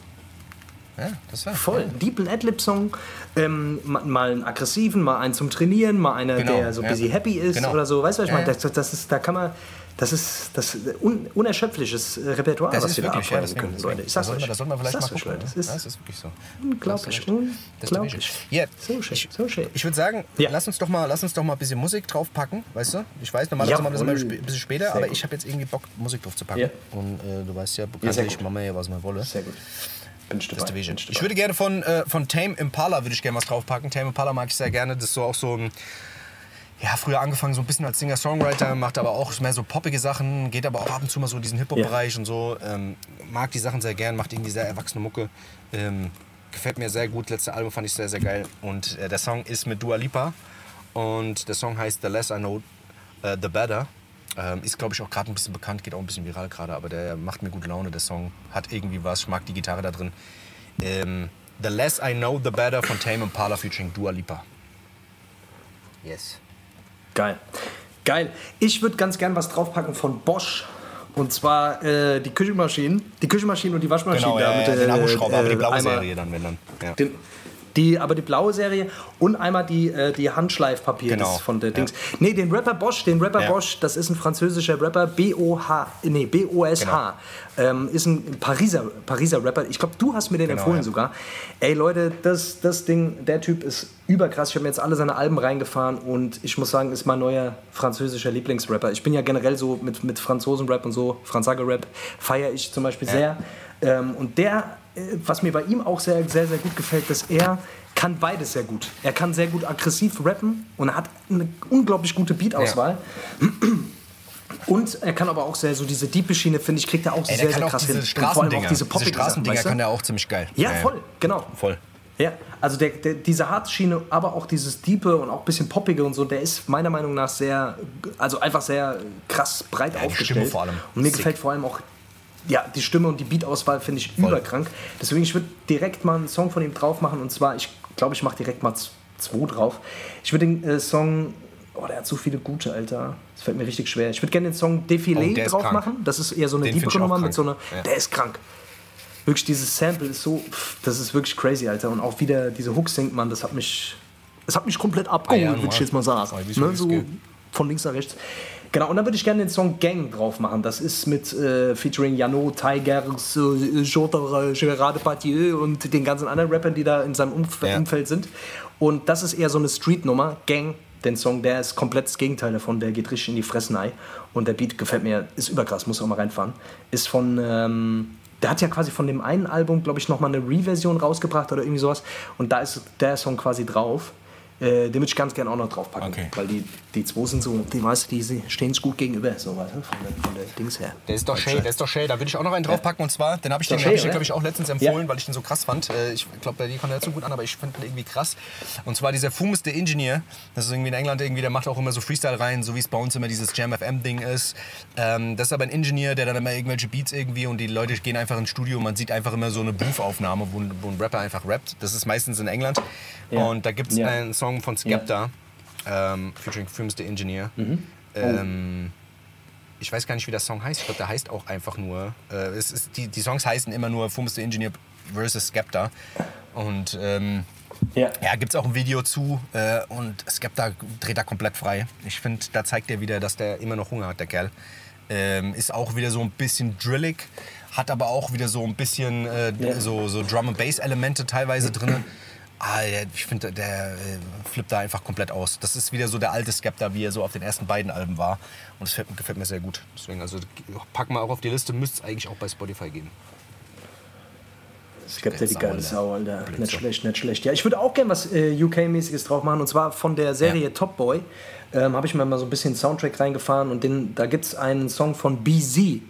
das wäre Voll. Deep Adlib-Song, ähm, ma- mal einen aggressiven, mal einen zum Trainieren, mal einer, Genau, der so ein ja. bisschen happy ist Genau. oder so. Weißt du, was ich Ja, meine? ja. Das, das ist, da kann man, das ist das ist un, unerschöpfliches Repertoire, Das was ist wir da wirklich, ja, abfeuern deswegen, können. Leute. Ich Das sag's sollten euch. das sollten wir vielleicht Ich mal sag's euch, gucken. Leute. Das Das ist ist wirklich so. unglaublich. Das ist Unglaublich. Ja, So schön, ich, so schön. Ich würde sagen, Ja. lass, uns doch mal, lass uns doch mal ein bisschen Musik draufpacken, weißt du? Ich weiß, normalerweise machen wir das immer ein bisschen später, Sehr aber gut. ich habe jetzt irgendwie Bock, Musik drauf zu packen. Ja. Und äh, du weißt ja, bekanntlich gut. machen wir ja, was wir wollen. Sehr gut. Bin ich dabei. Bin ich Ich dabei. würde gerne von, äh, von Tame Impala würde ich gerne was draufpacken. Tame Impala mag ich sehr gerne. Das ist so auch so ein ja, früher angefangen so ein bisschen als Singer-Songwriter, macht aber auch mehr so poppige Sachen, geht aber auch ab und zu mal so diesen Hip-Hop-Bereich und so. Ähm, mag die Sachen sehr gern, macht irgendwie sehr erwachsene Mucke. Ähm, gefällt mir sehr gut. Letzte Album fand ich sehr, sehr geil. Und äh, der Song ist mit Dua Lipa und der Song heißt The Less I Know, äh, The Better. Ähm, ist, glaube ich, auch gerade ein bisschen bekannt, geht auch ein bisschen viral gerade, aber der macht mir gute Laune, der Song. Hat irgendwie was, ich mag die Gitarre da drin. Ähm, the Less I Know, The Better von Tame Impala featuring Dua Lipa. Yes. Geil. Geil. Ich würde ganz gern was draufpacken von Bosch. Und zwar äh, die Küchenmaschinen. Die Küchenmaschinen und die Waschmaschinen. Genau, da ja, mit, ja, den äh, Akkuschrauber, aber die äh, blaue Serie dann, wenn dann. Ja. Den, die, aber die blaue Serie und einmal die, äh, die Handschleifpapier Genau, von der ja. Dings. Nee, den Rapper Bosch, den Rapper Ja. Bosch, das ist ein französischer Rapper, B-O-H, nee, B-O-S-H. Ähm, ist ein Pariser, Pariser Rapper. Ich glaube, du hast mir den Genau, empfohlen ja. sogar. Ey Leute, das, das Ding, der Typ ist überkrass. Ich habe mir jetzt alle seine Alben reingefahren und ich muss sagen, ist mein neuer französischer Lieblingsrapper. Ich bin ja generell so mit, mit Franzosen-Rap und so, Franzage-Rap feiere ich zum Beispiel sehr. Ähm, und der, äh, was mir bei ihm auch sehr, sehr, sehr gut gefällt, dass er kann beides sehr gut. Er kann sehr gut aggressiv rappen und er hat eine unglaublich gute Beat-Auswahl. Und er kann aber auch sehr so diese diepe Schiene, finde ich, kriegt er auch Ey, sehr, sehr krass diese hin. Und vor allem auch diese diese poppigen Sachen, Straßendinger weißt du? kann der auch ziemlich geil. Ja, voll, genau. Voll. Ja, also der, der, diese Hartschiene, aber auch dieses Diepe und auch ein bisschen Poppige und so, der ist meiner Meinung nach sehr, also einfach sehr krass breit die aufgestellt. Stimme vor allem. Und mir Sick. gefällt vor allem auch, ja, die Stimme und die Beatauswahl finde ich überkrank. Deswegen, ich würde direkt mal einen Song von ihm drauf machen und zwar, ich glaube, ich mache direkt mal zwei drauf. Ich würde den äh, Song, oh, der hat so viele gute, Alter. Das fällt mir richtig schwer. Ich würde gerne den Song Defilé Oh, drauf machen. Das ist eher so eine auch Nummer mit so einer, Ja. der ist krank. Wirklich, dieses Sample ist so, pff, das ist wirklich crazy, Alter. Und auch wieder diese Hooks singt man, das hat mich, das hat mich komplett abgeholt, Ah ja, würde ich jetzt mal sagen. Ne, so von links nach rechts. Genau, und dann würde ich gerne den Song Gang drauf machen. Das ist mit äh, featuring Jano, Tigers, äh, Jotter, Gerard Depardieu und den ganzen anderen Rappern, die da in seinem Umf Ja. Umfeld sind. Und das ist eher so eine Street-Nummer. Gang, den Song, der ist komplett das Gegenteil davon. Der geht richtig in die Fressenei. Und der Beat gefällt mir, ist überkrass, muss auch mal reinfahren. Ist von, ähm, der hat ja quasi von dem einen Album, glaube ich, nochmal eine Reversion rausgebracht oder irgendwie sowas. Und da ist der Song quasi drauf. Äh, den würde ich ganz gerne auch noch draufpacken. Okay. Weil die, die zwei sind so, die weißt du, die stehen sich gut gegenüber, so weißt du, von der, von der Dings her. Der ist doch Shay, der ist doch Shay. Da würde ich auch noch einen draufpacken und zwar, den habe ich hab ich oder? glaube ich, auch letztens empfohlen, Ja. weil ich den so krass fand. Äh, Ich glaube, bei dir kommt er nicht so gut an, aber ich finde den irgendwie krass. Und zwar dieser Fumus the Engineer. Das ist irgendwie in England irgendwie, der macht auch immer so Freestyle rein, so wie es bei uns immer dieses Jam FM Ding ist. Ähm, das ist aber ein Engineer, der dann immer irgendwelche Beats irgendwie und die Leute gehen einfach ins Studio und man sieht einfach immer so eine Booth-Aufnahme, wo, ein- wo ein Rapper einfach rappt. Das ist meistens in England. Ja. Und da gibt es Ja. einen Song von Skepta, ähm, featuring Fumus the Engineer. Mhm. Ähm, ich weiß gar nicht, wie der Song heißt. Ich glaube, der heißt auch einfach nur. Äh, es ist, die, die Songs heißen immer nur Fumus the Engineer versus Skepta. Und ähm, Ja. ja, gibt es auch ein Video zu. Äh, und Skepta dreht da komplett frei. Ich finde, da zeigt er wieder, dass der immer noch Hunger hat, der Kerl. Ähm, ist auch wieder so ein bisschen drillig, hat aber auch wieder so ein bisschen äh, Ja. so, so Drum and Bass Elemente teilweise drin. Ah, ich finde, der äh, flippt da einfach komplett aus. Das ist wieder so der alte Skepta, wie er so auf den ersten beiden Alben war. Und das gefällt, gefällt mir sehr gut. Deswegen, also packen wir auch auf die Liste, müsste es eigentlich auch bei Spotify geben. Ja die geile. Sau, Alter. Blöd Nicht schlecht, nicht schlecht. Ja, ich würde auch gerne was äh, UK-mäßiges drauf machen. Und zwar von der Serie Ja. Top Boy. Ähm, habe ich mir mal so ein bisschen Soundtrack reingefahren. Und den, da gibt es einen Song von BZ.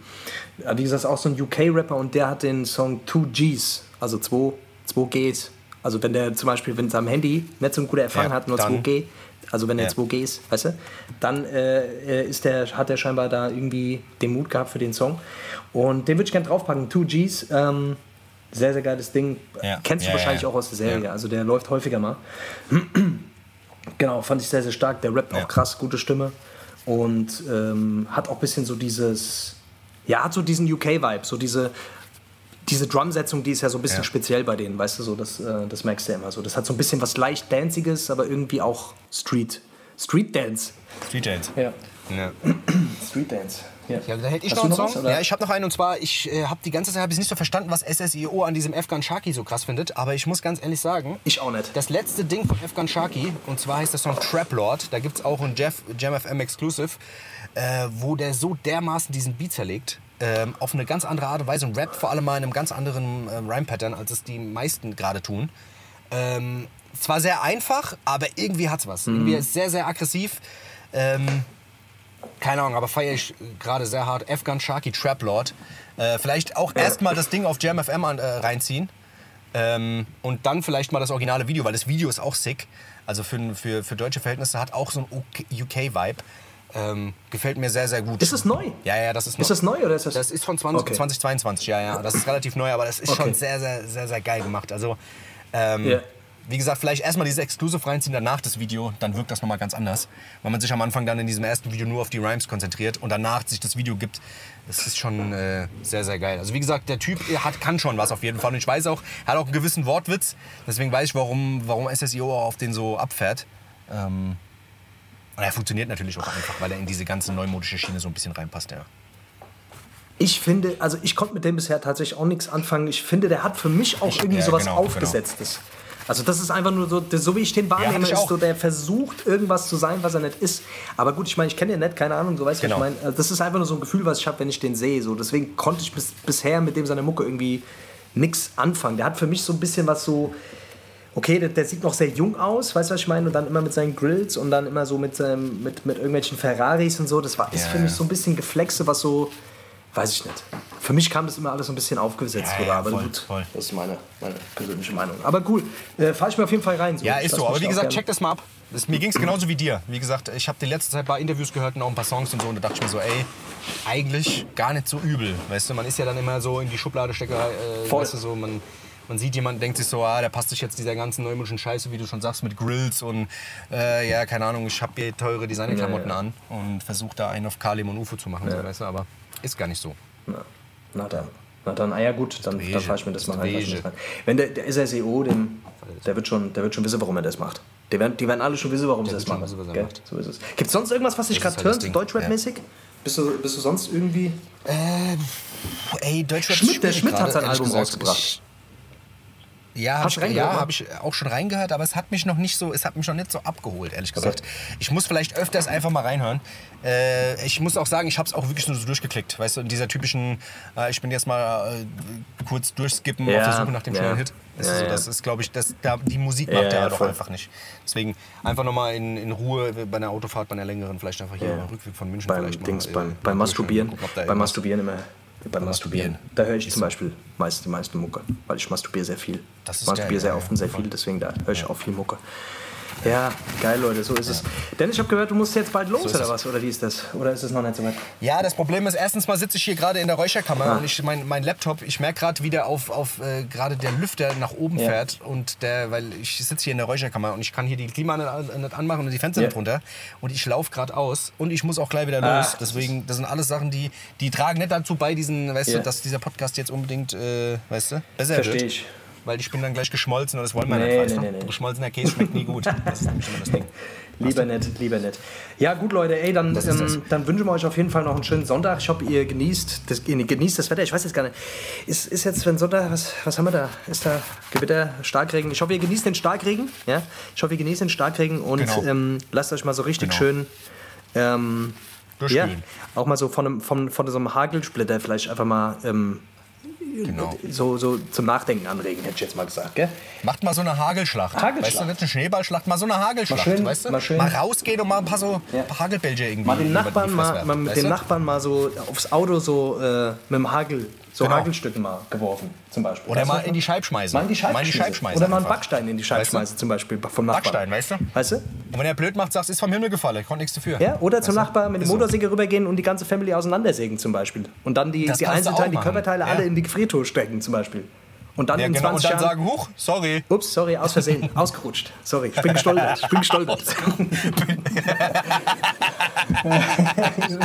Ja, wie gesagt, auch so ein UK-Rapper. Und der hat den Song 2Gs. Also 2, 2 Gs. Also wenn der zum Beispiel, wenn sein Handy nicht so einen guten Empfang Ja, hat, nur dann- 2G. Also wenn er Ja. 2G ist, weißt du, dann äh, ist der, hat er scheinbar da irgendwie den Mut gehabt für den Song. Und den würde ich gerne draufpacken. 2Gs. Ähm, sehr, sehr geiles Ding. Ja. Kennst du wahrscheinlich auch aus der Serie. Also der läuft häufiger mal. [CLEARS THROAT] genau, fand ich sehr, sehr stark. Der rappt auch krass, gute Stimme. Und ähm, hat auch ein bisschen so dieses, ja, hat so diesen UK-Vibe, so diese, diese Drumsetzung, die ist ja so ein bisschen Ja. speziell bei denen, weißt du, so, das, äh, das merkst du ja immer so. Das hat so ein bisschen was leicht Danziges, aber irgendwie auch Street. Street Dance. Street Jails. Ja. Ja. [CLEARS THROAT] Street Dance. Ja, Ja, da hätte ich noch einen noch Song. was, ja, ich habe noch einen und zwar, ich äh, habe die ganze Zeit hab ich nicht so verstanden, was SSIO an diesem Afghan Sharky so krass findet, aber ich muss ganz ehrlich sagen, Ich auch nicht. das letzte Ding von Afghan Sharky, und zwar heißt der Song Trap Lord, da gibt es auch ein Jeff, Jam FM Exclusive, äh, wo der so dermaßen diesen Beat zerlegt, ähm, auf eine ganz andere Art und Weise und rappt vor allem mal in einem ganz anderen ähm, Rhyme-Pattern, als es die meisten gerade tun. Ähm, zwar sehr einfach, aber irgendwie hat's was. Irgendwie ist sehr, sehr aggressiv. Ähm, keine Ahnung, aber feiere ich gerade sehr hart. Afghan Sharky Trap Lord. Äh, vielleicht auch erstmal das Ding auf Jam FM an, äh, reinziehen. Ähm, und dann vielleicht mal das originale Video, weil das Video ist auch sick. Also für, für, für deutsche Verhältnisse hat auch so ein UK-Vibe. Ähm, gefällt mir sehr, sehr gut. Ist es neu? Ja, ja, das ist neu. Ist das neu oder ist das? Das ist von 20, Okay. 2022, ja, ja. Das ist relativ neu, aber das ist Okay. schon sehr, sehr, sehr, sehr geil gemacht. Also, ähm, Ja. wie gesagt, vielleicht erstmal dieses Exclusive reinziehen, danach das Video, dann wirkt das nochmal ganz anders. Weil man sich am Anfang dann in diesem ersten Video nur auf die Rhymes konzentriert und danach sich das Video gibt. Das ist schon äh, sehr, sehr geil. Also, wie gesagt, der Typ er hat, kann schon was auf jeden Fall. Und ich weiß auch, er hat auch einen gewissen Wortwitz. Deswegen weiß ich, warum, warum SSIO auch auf den so abfährt. Ähm, und er funktioniert natürlich auch einfach, weil er in diese ganze neumodische Schiene so ein bisschen reinpasst, ja. Ich finde, also ich konnte mit dem bisher tatsächlich auch nichts anfangen. Ich finde, der hat für mich auch Ich- irgendwie ja, sowas genau, Aufgesetztes. Also das ist einfach nur so, so wie ich den wahrnehme, ich ist so, der versucht irgendwas zu sein, was er nicht ist. Aber gut, ich meine, ich kenne den nicht, keine Ahnung, so weißt du, Genau. was ich meine. Also das ist einfach nur so ein Gefühl, was ich habe, wenn ich den sehe. So. Deswegen konnte ich bis, bisher mit dem seine Mucke irgendwie nichts anfangen. Der hat für mich so ein bisschen was so, okay, der, der sieht noch sehr jung aus, weißt du, was ich meine? Und dann immer mit seinen Grills und dann immer so mit, seinem, mit, mit irgendwelchen Ferraris und so. Das war, ist Ja, für mich ja. so ein bisschen Geflexe, was so, weiß ich nicht. Für mich kam das immer alles so ein bisschen aufgesetzt Ja, ja, aber voll, gut, voll. das ist meine, meine persönliche Meinung. Aber cool, äh, fahre ich mir auf jeden Fall rein. Ja, Ich ist so. Aber wie gesagt, check das mal ab. Das, mir ging es genauso wie dir. Wie gesagt, ich habe die letzte Zeit ein paar Interviews gehört und auch ein paar Songs und so. Und da dachte ich mir so, ey, eigentlich gar nicht so übel. Weißt du, man ist ja dann immer so in die Schublade Steckerei. Äh, Voll. weißt du, so, man, man sieht jemanden, denkt sich so, ah, der passt sich jetzt dieser ganzen neumodischen Scheiße, wie du schon sagst, mit Grills und äh, ja, keine Ahnung, ich habe hier teure Designerklamotten Ja, ja. an und versuche da einen auf Kalim und Ufo zu machen. So, weißt du, aber ist gar nicht so. Na, na dann. Na dann, ah ja gut, dann, dann Wege. fahre ich mir das mal rein. rein. Wenn der, der SSEO, dem, der, wird schon, der wird schon wissen, warum er das macht. Die werden, die werden alle schon wissen, warum sie das machen. wissen, was er macht. So ist es. Gibt es sonst irgendwas, was dich Das gerade halt turnt. Deutschrap-mäßig? Bist, du, bist du sonst irgendwie... Ey, Deutschrap Schmidt, der Schmidt hat sein Album gesagt. rausgebracht. Ja, habe ich, ja, ne? hab ich auch schon reingehört, aber es hat mich noch nicht so, es hat mich noch nicht so abgeholt, ehrlich gesagt. Ich muss vielleicht öfters einfach mal reinhören. Äh, ich muss auch sagen, ich habe es auch wirklich nur so durchgeklickt, weißt du, in dieser typischen, äh, ich bin jetzt mal äh, kurz durchskippen Ja, auf der Suche nach dem ja. schnellen Hit. Das, Ja, ist, so, das ist, glaube ich, das, da, die Musik macht er ja, doch voll. einfach nicht. Deswegen einfach nochmal in, in Ruhe bei einer Autofahrt, bei einer längeren, vielleicht einfach hier Ja. Rückweg von München beim vielleicht mal, Dings, äh, beim, beim Masturbieren. gucken, beim Masturbieren immer. Beim Masturbieren. Da höre ich Ist zum. Beispiel meist die meiste Mucke, weil ich masturbiere sehr viel. Das ist masturbiere geil, sehr ja, oft ja, und sehr voll. viel, deswegen da höre ich auch viel Mucke. Ja, geil, Leute, so ist es. Dennis, ich habe gehört, du musst jetzt bald los, ist oder was? Oder wie ist das? Oder ist es noch nicht so weit? Ja, das Problem ist, erstens mal sitze ich hier gerade in der Räucherkammer Ah. und ich, mein, mein Laptop, ich merke gerade, wie der auf, auf äh, gerade der Lüfter nach oben Ja. fährt und der, weil ich sitze hier in der Räucherkammer und ich kann hier die Klima nicht, nicht anmachen und die Fenster Ja. nicht runter und ich laufe gerade aus und ich muss auch gleich wieder Ah, los. Deswegen, das sind alles Sachen, die, die tragen nicht dazu bei, diesen, weißt Ja. du, dass dieser Podcast jetzt unbedingt, äh, weißt du, besser Verstehe wird. ich. Weil ich bin dann gleich geschmolzen und das wollen wir Nee, nicht, weißt nee, nee, nee. Geschmolzener Käse schmeckt nie gut. Das ist nämlich immer das Ding. [LAUGHS] Lieber nett, lieber nett. Ja, gut, Leute, ey, dann, ähm, dann wünschen wir euch auf jeden Fall noch einen schönen Sonntag. Ich hoffe, ihr genießt das, ihr genießt das Wetter. Ich weiß jetzt gar nicht. Ist, ist jetzt, wenn Sonntag, was, was haben wir da? Ist da Gewitter, Starkregen? Ich hoffe, ihr genießt den Starkregen. Ja? Ich hoffe, ihr genießt den Starkregen und Genau. ähm, lasst euch mal so richtig Genau. schön. Ähm, ja, auch mal so von, einem, von, von so einem Hagelsplitter vielleicht einfach mal ähm, Genau. so, so zum Nachdenken anregen, hätte ich jetzt mal gesagt. Gell? Macht mal so eine Hagelschlacht. Hagelschlacht. Weißt du, nicht eine Schneeballschlacht, mal so eine Hagelschlacht. Mal schön- weißt du? mal schön- rausgehen und mal ein paar so Ja. paar irgendwie. Mal den Nachbarn, mal, mal mit weißt den du? Nachbarn mal so aufs Auto so äh, mit dem Hagel, so Genau. Hagelstücken mal geworfen, zum Beispiel. Oder Weißt du, mal in die Scheibe schmeißen. Mal in die Scheibe, Mal in die Scheibe schmeißen. Oder mal einen. Backstein in die Scheibe Weißt du? schmeißen, zum Beispiel vom Nachbarn. Backstein, weißt du? Weißt du? Und wenn er blöd macht, sagst ist vom Himmel gefallen, konnte nichts dafür. Ja, oder zum Nachbar mit dem Ist so. Motorsäge rübergehen und die ganze Family auseinandersägen zum Beispiel. Und dann die, Das die du Einzelteile, die. Körperteile Ja. alle in die Gefriertruhe stecken zum Beispiel. Und dann Ja, in genau. Und 20 dann Jahren... sagen, huch, sorry. Ups, sorry, aus Versehen, [LAUGHS] ausgerutscht. Sorry, ich bin gestolpert. Ich bin gestolpert. [LAUGHS]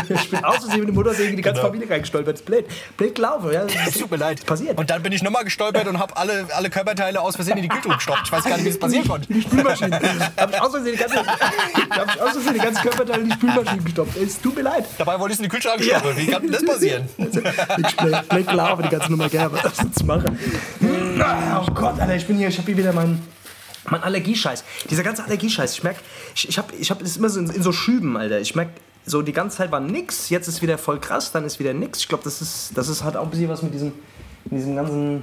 ich bin aus Versehen mit dem Motorsäge in die ganze Genau. Familie reingestolpert. Blöd. Blöd gelaufen. Ja. [LAUGHS] Tut mir leid. Passiert. Und dann bin ich nochmal gestolpert und habe alle, alle Körperteile aus Versehen in die Kühltruhe gestoppt. Ich weiß gar nicht, wie es passieren konnte. Die Spülmaschine. Hab ich aus Versehen die ganze, hab ich aus Versehen die ganzen Körperteile in die Spülmaschine gestopft. Es tut mir leid. Dabei wollte ich es in die Kühlschrank stoppen. Wie kann denn das passieren? Ich blöd, gelaufen, die ganze Nummer gerne. Was ich machen? Oh Gott, Alter, ich bin hier, ich habe hier wieder meinen. Mein Allergiescheiß. Dieser ganze Allergiescheiß. Ich merke, ich, ich habe ich hab das immer so in, in so Schüben, Alter. Ich merke, so die ganze Zeit war nix, jetzt ist wieder voll krass, dann ist wieder nix. Ich glaube, das ist, das ist halt auch ein bisschen was mit diesem, mit diesem ganzen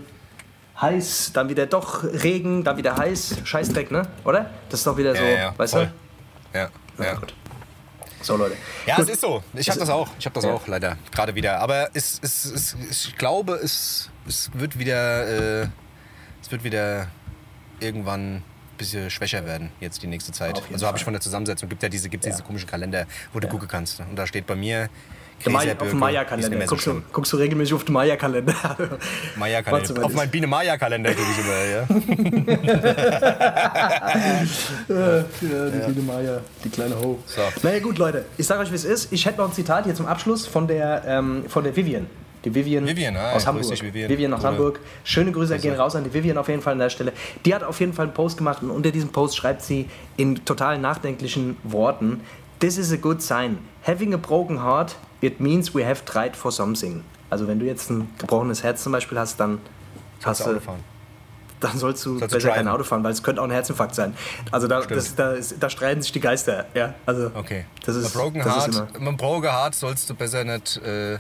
heiß, dann wieder doch Regen, dann wieder heiß, Scheißdreck, ne? Oder? Das ist doch wieder so, weißt voll. du? Ja, ja. gut. So, Leute. Ja, Gut. es ist so. Ich habe das auch. Ich habe das Ja. auch leider gerade wieder. Aber es, es, es, ich glaube, es, es wird wieder, äh, es wird wieder irgendwann ein bisschen schwächer werden jetzt die nächste Zeit. Also habe ich von der Zusammensetzung gibt ja diese, gibt's diese komischen Kalender, wo du gucken kannst. Und da steht bei mir Maya, auf ist Maya-Kalender. mehr so Guckst, du, guckst regelmäßig auf den Maya-Kalender? [LAUGHS] Maya-Kalender. Auf meinen Biene Maya-Kalender gucke ich immer. Ja. [LAUGHS] Ja, die Biene Maya, die kleine Ho. So. Naja gut, Leute, ich sage euch, wie es ist. Ich hätte noch ein Zitat hier zum Abschluss von der, ähm, von der Vivian. Die Vivian, Vivian, ah, aus Hamburg. dich, Vivian. aus Oder- Hamburg. Schöne Grüße gehen raus an die Vivian auf jeden Fall an der Stelle. Die hat auf jeden Fall einen Post gemacht und unter diesem Post schreibt sie in total nachdenklichen Worten: This is a good sign. Having a broken heart, it means we have tried for something. Also wenn du jetzt ein gebrochenes Herz zum Beispiel hast, dann hast Auto du fahren. dann sollst du Sollst du besser kein. Auto fahren, weil es könnte auch ein Herzinfarkt sein. Also da, das, da, da streiten sich die Geister. Ja, also Okay. Das ist, Mit Broken einem Broken Heart sollst du besser nicht. Äh,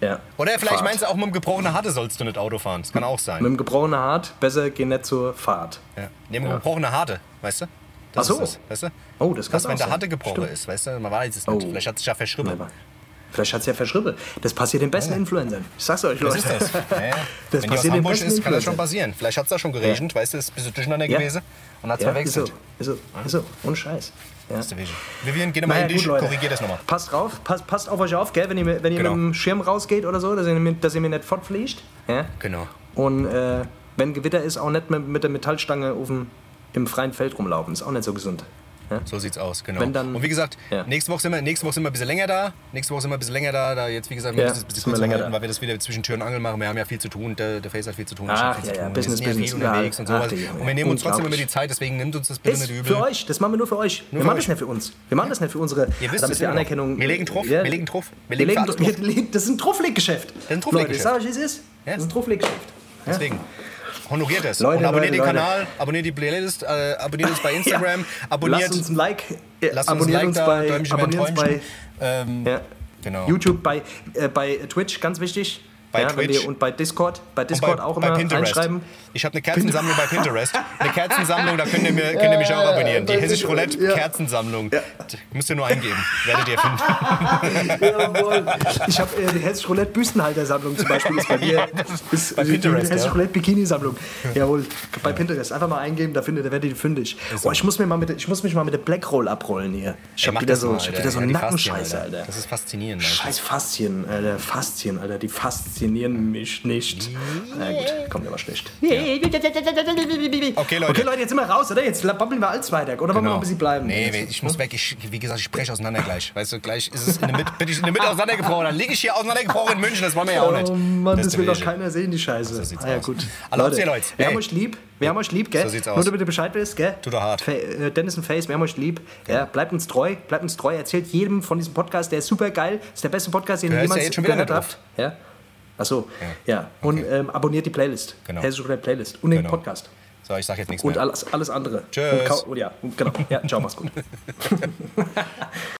ja. oder vielleicht Fahrt. meinst du auch mit einem gebrochenen Harte sollst du nicht Auto fahren. Das kann auch sein. Mit dem gebrochenen Hart besser geh nicht zur Fahrt. Ja. Nee, mit gebrochene Harte, weißt du? Das Ach so. ist das, weißt du? Oh, das kann Was, wenn auch der sein. Harte gebrochen ist, weißt du? Man weiß es nicht. Oh. Vielleicht hat es sich ja verschrieben. Vielleicht hat es ja verschrieben. Das passiert den besten Influencern. Ich sag's euch, Leute. ist das? Ja, ja. Das wenn passiert den besten ist, kann das schon passieren. Vielleicht hat es da schon geregnet, weißt du? Ist ein bisschen durcheinander Ja. gewesen und hat es Ja, ist so. verwechselt. Ist so. Ist so. Ohne Scheiß. Ja. Das. Vivian, geh doch mal Naja, in dich, korrigier das nochmal. Passt drauf, passt, passt auf euch auf, gell, wenn ihr, wenn ihr Genau. mit dem Schirm rausgeht oder so, dass ihr, mir- dass ihr mir nicht fortfliegt. Ja? Genau. Und äh, wenn Gewitter ist, auch nicht mit, mit der Metallstange auf dem, im freien Feld rumlaufen. Ist auch nicht so gesund. Ja? So sieht's aus, genau. Dann- und wie gesagt, Ja. nächste, Woche sind wir, nächste Woche sind wir ein bisschen länger da. Nächste Woche sind wir ein bisschen länger da. da jetzt, wie gesagt, wir Ja, müssen das ein länger halten, da. weil wir das wieder zwischen Tür und Angel machen. Wir haben ja viel zu tun. Der, der Face hat viel zu tun. Ach, ja, zu ja, tun. Business, wir sind ja Business, viel unterwegs überall. und sowas. Und wir nehmen uns trotzdem immer die Zeit, deswegen nimmt uns das bitte Ist nicht für übel. euch, das machen wir nur für euch. wir für machen euch. das nicht für uns. Wir machen das nicht für unsere, Ihr wisst damit es wir. Anerkennung... Wir legen Ja. wir legen drauf, wir legen für das ist ein Truffleggeschäft. ist ein Leute, Truffleggeschäft. ich sag euch, wie es ist. Ja. Das ist ein Truffleggeschäft. Ja? Deswegen. Honoriert es. Leute, und abonniert Leute, den Leute. Kanal, abonniert die Playlist, äh, abonniert uns bei [LAUGHS] Instagram, abonniert, Lasst uns ein Like, äh, lasst uns ein abonniert Like uns da, bei, Däumchen ein abonniert uns bei. Ähm, ja, Genau. YouTube, bei, äh, bei Twitch, ganz wichtig. Bei ja, Twitch. ihr, und bei Discord, bei Discord auch immer reinschreiben. Ich habe eine Kerzensammlung bei Pinterest. [LAUGHS] Eine Kerzensammlung, da könnt ihr, mir, könnt ihr mich auch abonnieren. Die bei Hessisch Roulette. Kerzensammlung. Müsst ihr nur eingeben. Werdet ihr finden. [LAUGHS] Jawohl. Ich habe äh, die Hessisch Roulette Büstenhalter-Sammlung zum Beispiel. Ist bei mir ist, Bei Pinterest, Die Hessisch. Roulette Bikini-Sammlung. Jawohl. Bei Pinterest. Einfach mal eingeben, da findet, da werdet ihr fündig. Oh, ich, muss mir mal mit, ich muss mich mal mit der Blackroll abrollen hier. Ich habe wieder so, mal, ich hab wieder so die Nackenscheiße, Faszien, Alter. Das ist faszinierend. Scheiß Faszien, Alter. Faszien, Alter. Die faszinieren mich nicht. Na gut, kommt aber schlecht. Okay, Leute. Okay, Leute, jetzt sind wir raus, oder? Jetzt babbeln wir alles weiter. Oder wollen wir noch ein bisschen bleiben? Genau. Nee, ich muss weg. Ich, wie gesagt, ich breche auseinander gleich. Weißt du, gleich ist es in der Mitte, bin ich in der Mitte auseinandergebrochen. Dann liege ich hier auseinandergebrochen in München. Das wollen wir ja auch nicht. Oh Mann, das, ist will doch keiner sehen, die Scheiße. sieht's ah, ja, gut. Habt ihr, Leute. Wir Hey. haben euch lieb. Wir haben euch lieb, gell? So sieht's Nur aus. damit ihr Bescheid wisst, gell? Tut doch hart. Fa äh, Dennis und Face, wir haben euch lieb. Ja, bleibt uns treu, bleibt uns treu. Erzählt jedem von diesem Podcast, der ist super geil. Ist der beste Podcast, den ihr ja jemals wieder gehört habt. Ja. Achso, ja. Und ähm, abonniert die Playlist. Genau. Hessische Roulette Playlist. Und den Genau. Podcast. So, ich sag jetzt nichts Und mehr. alles, alles andere. Tschüss. Und oh, ja, genau. Ja, ciao, mach's gut. [LAUGHS]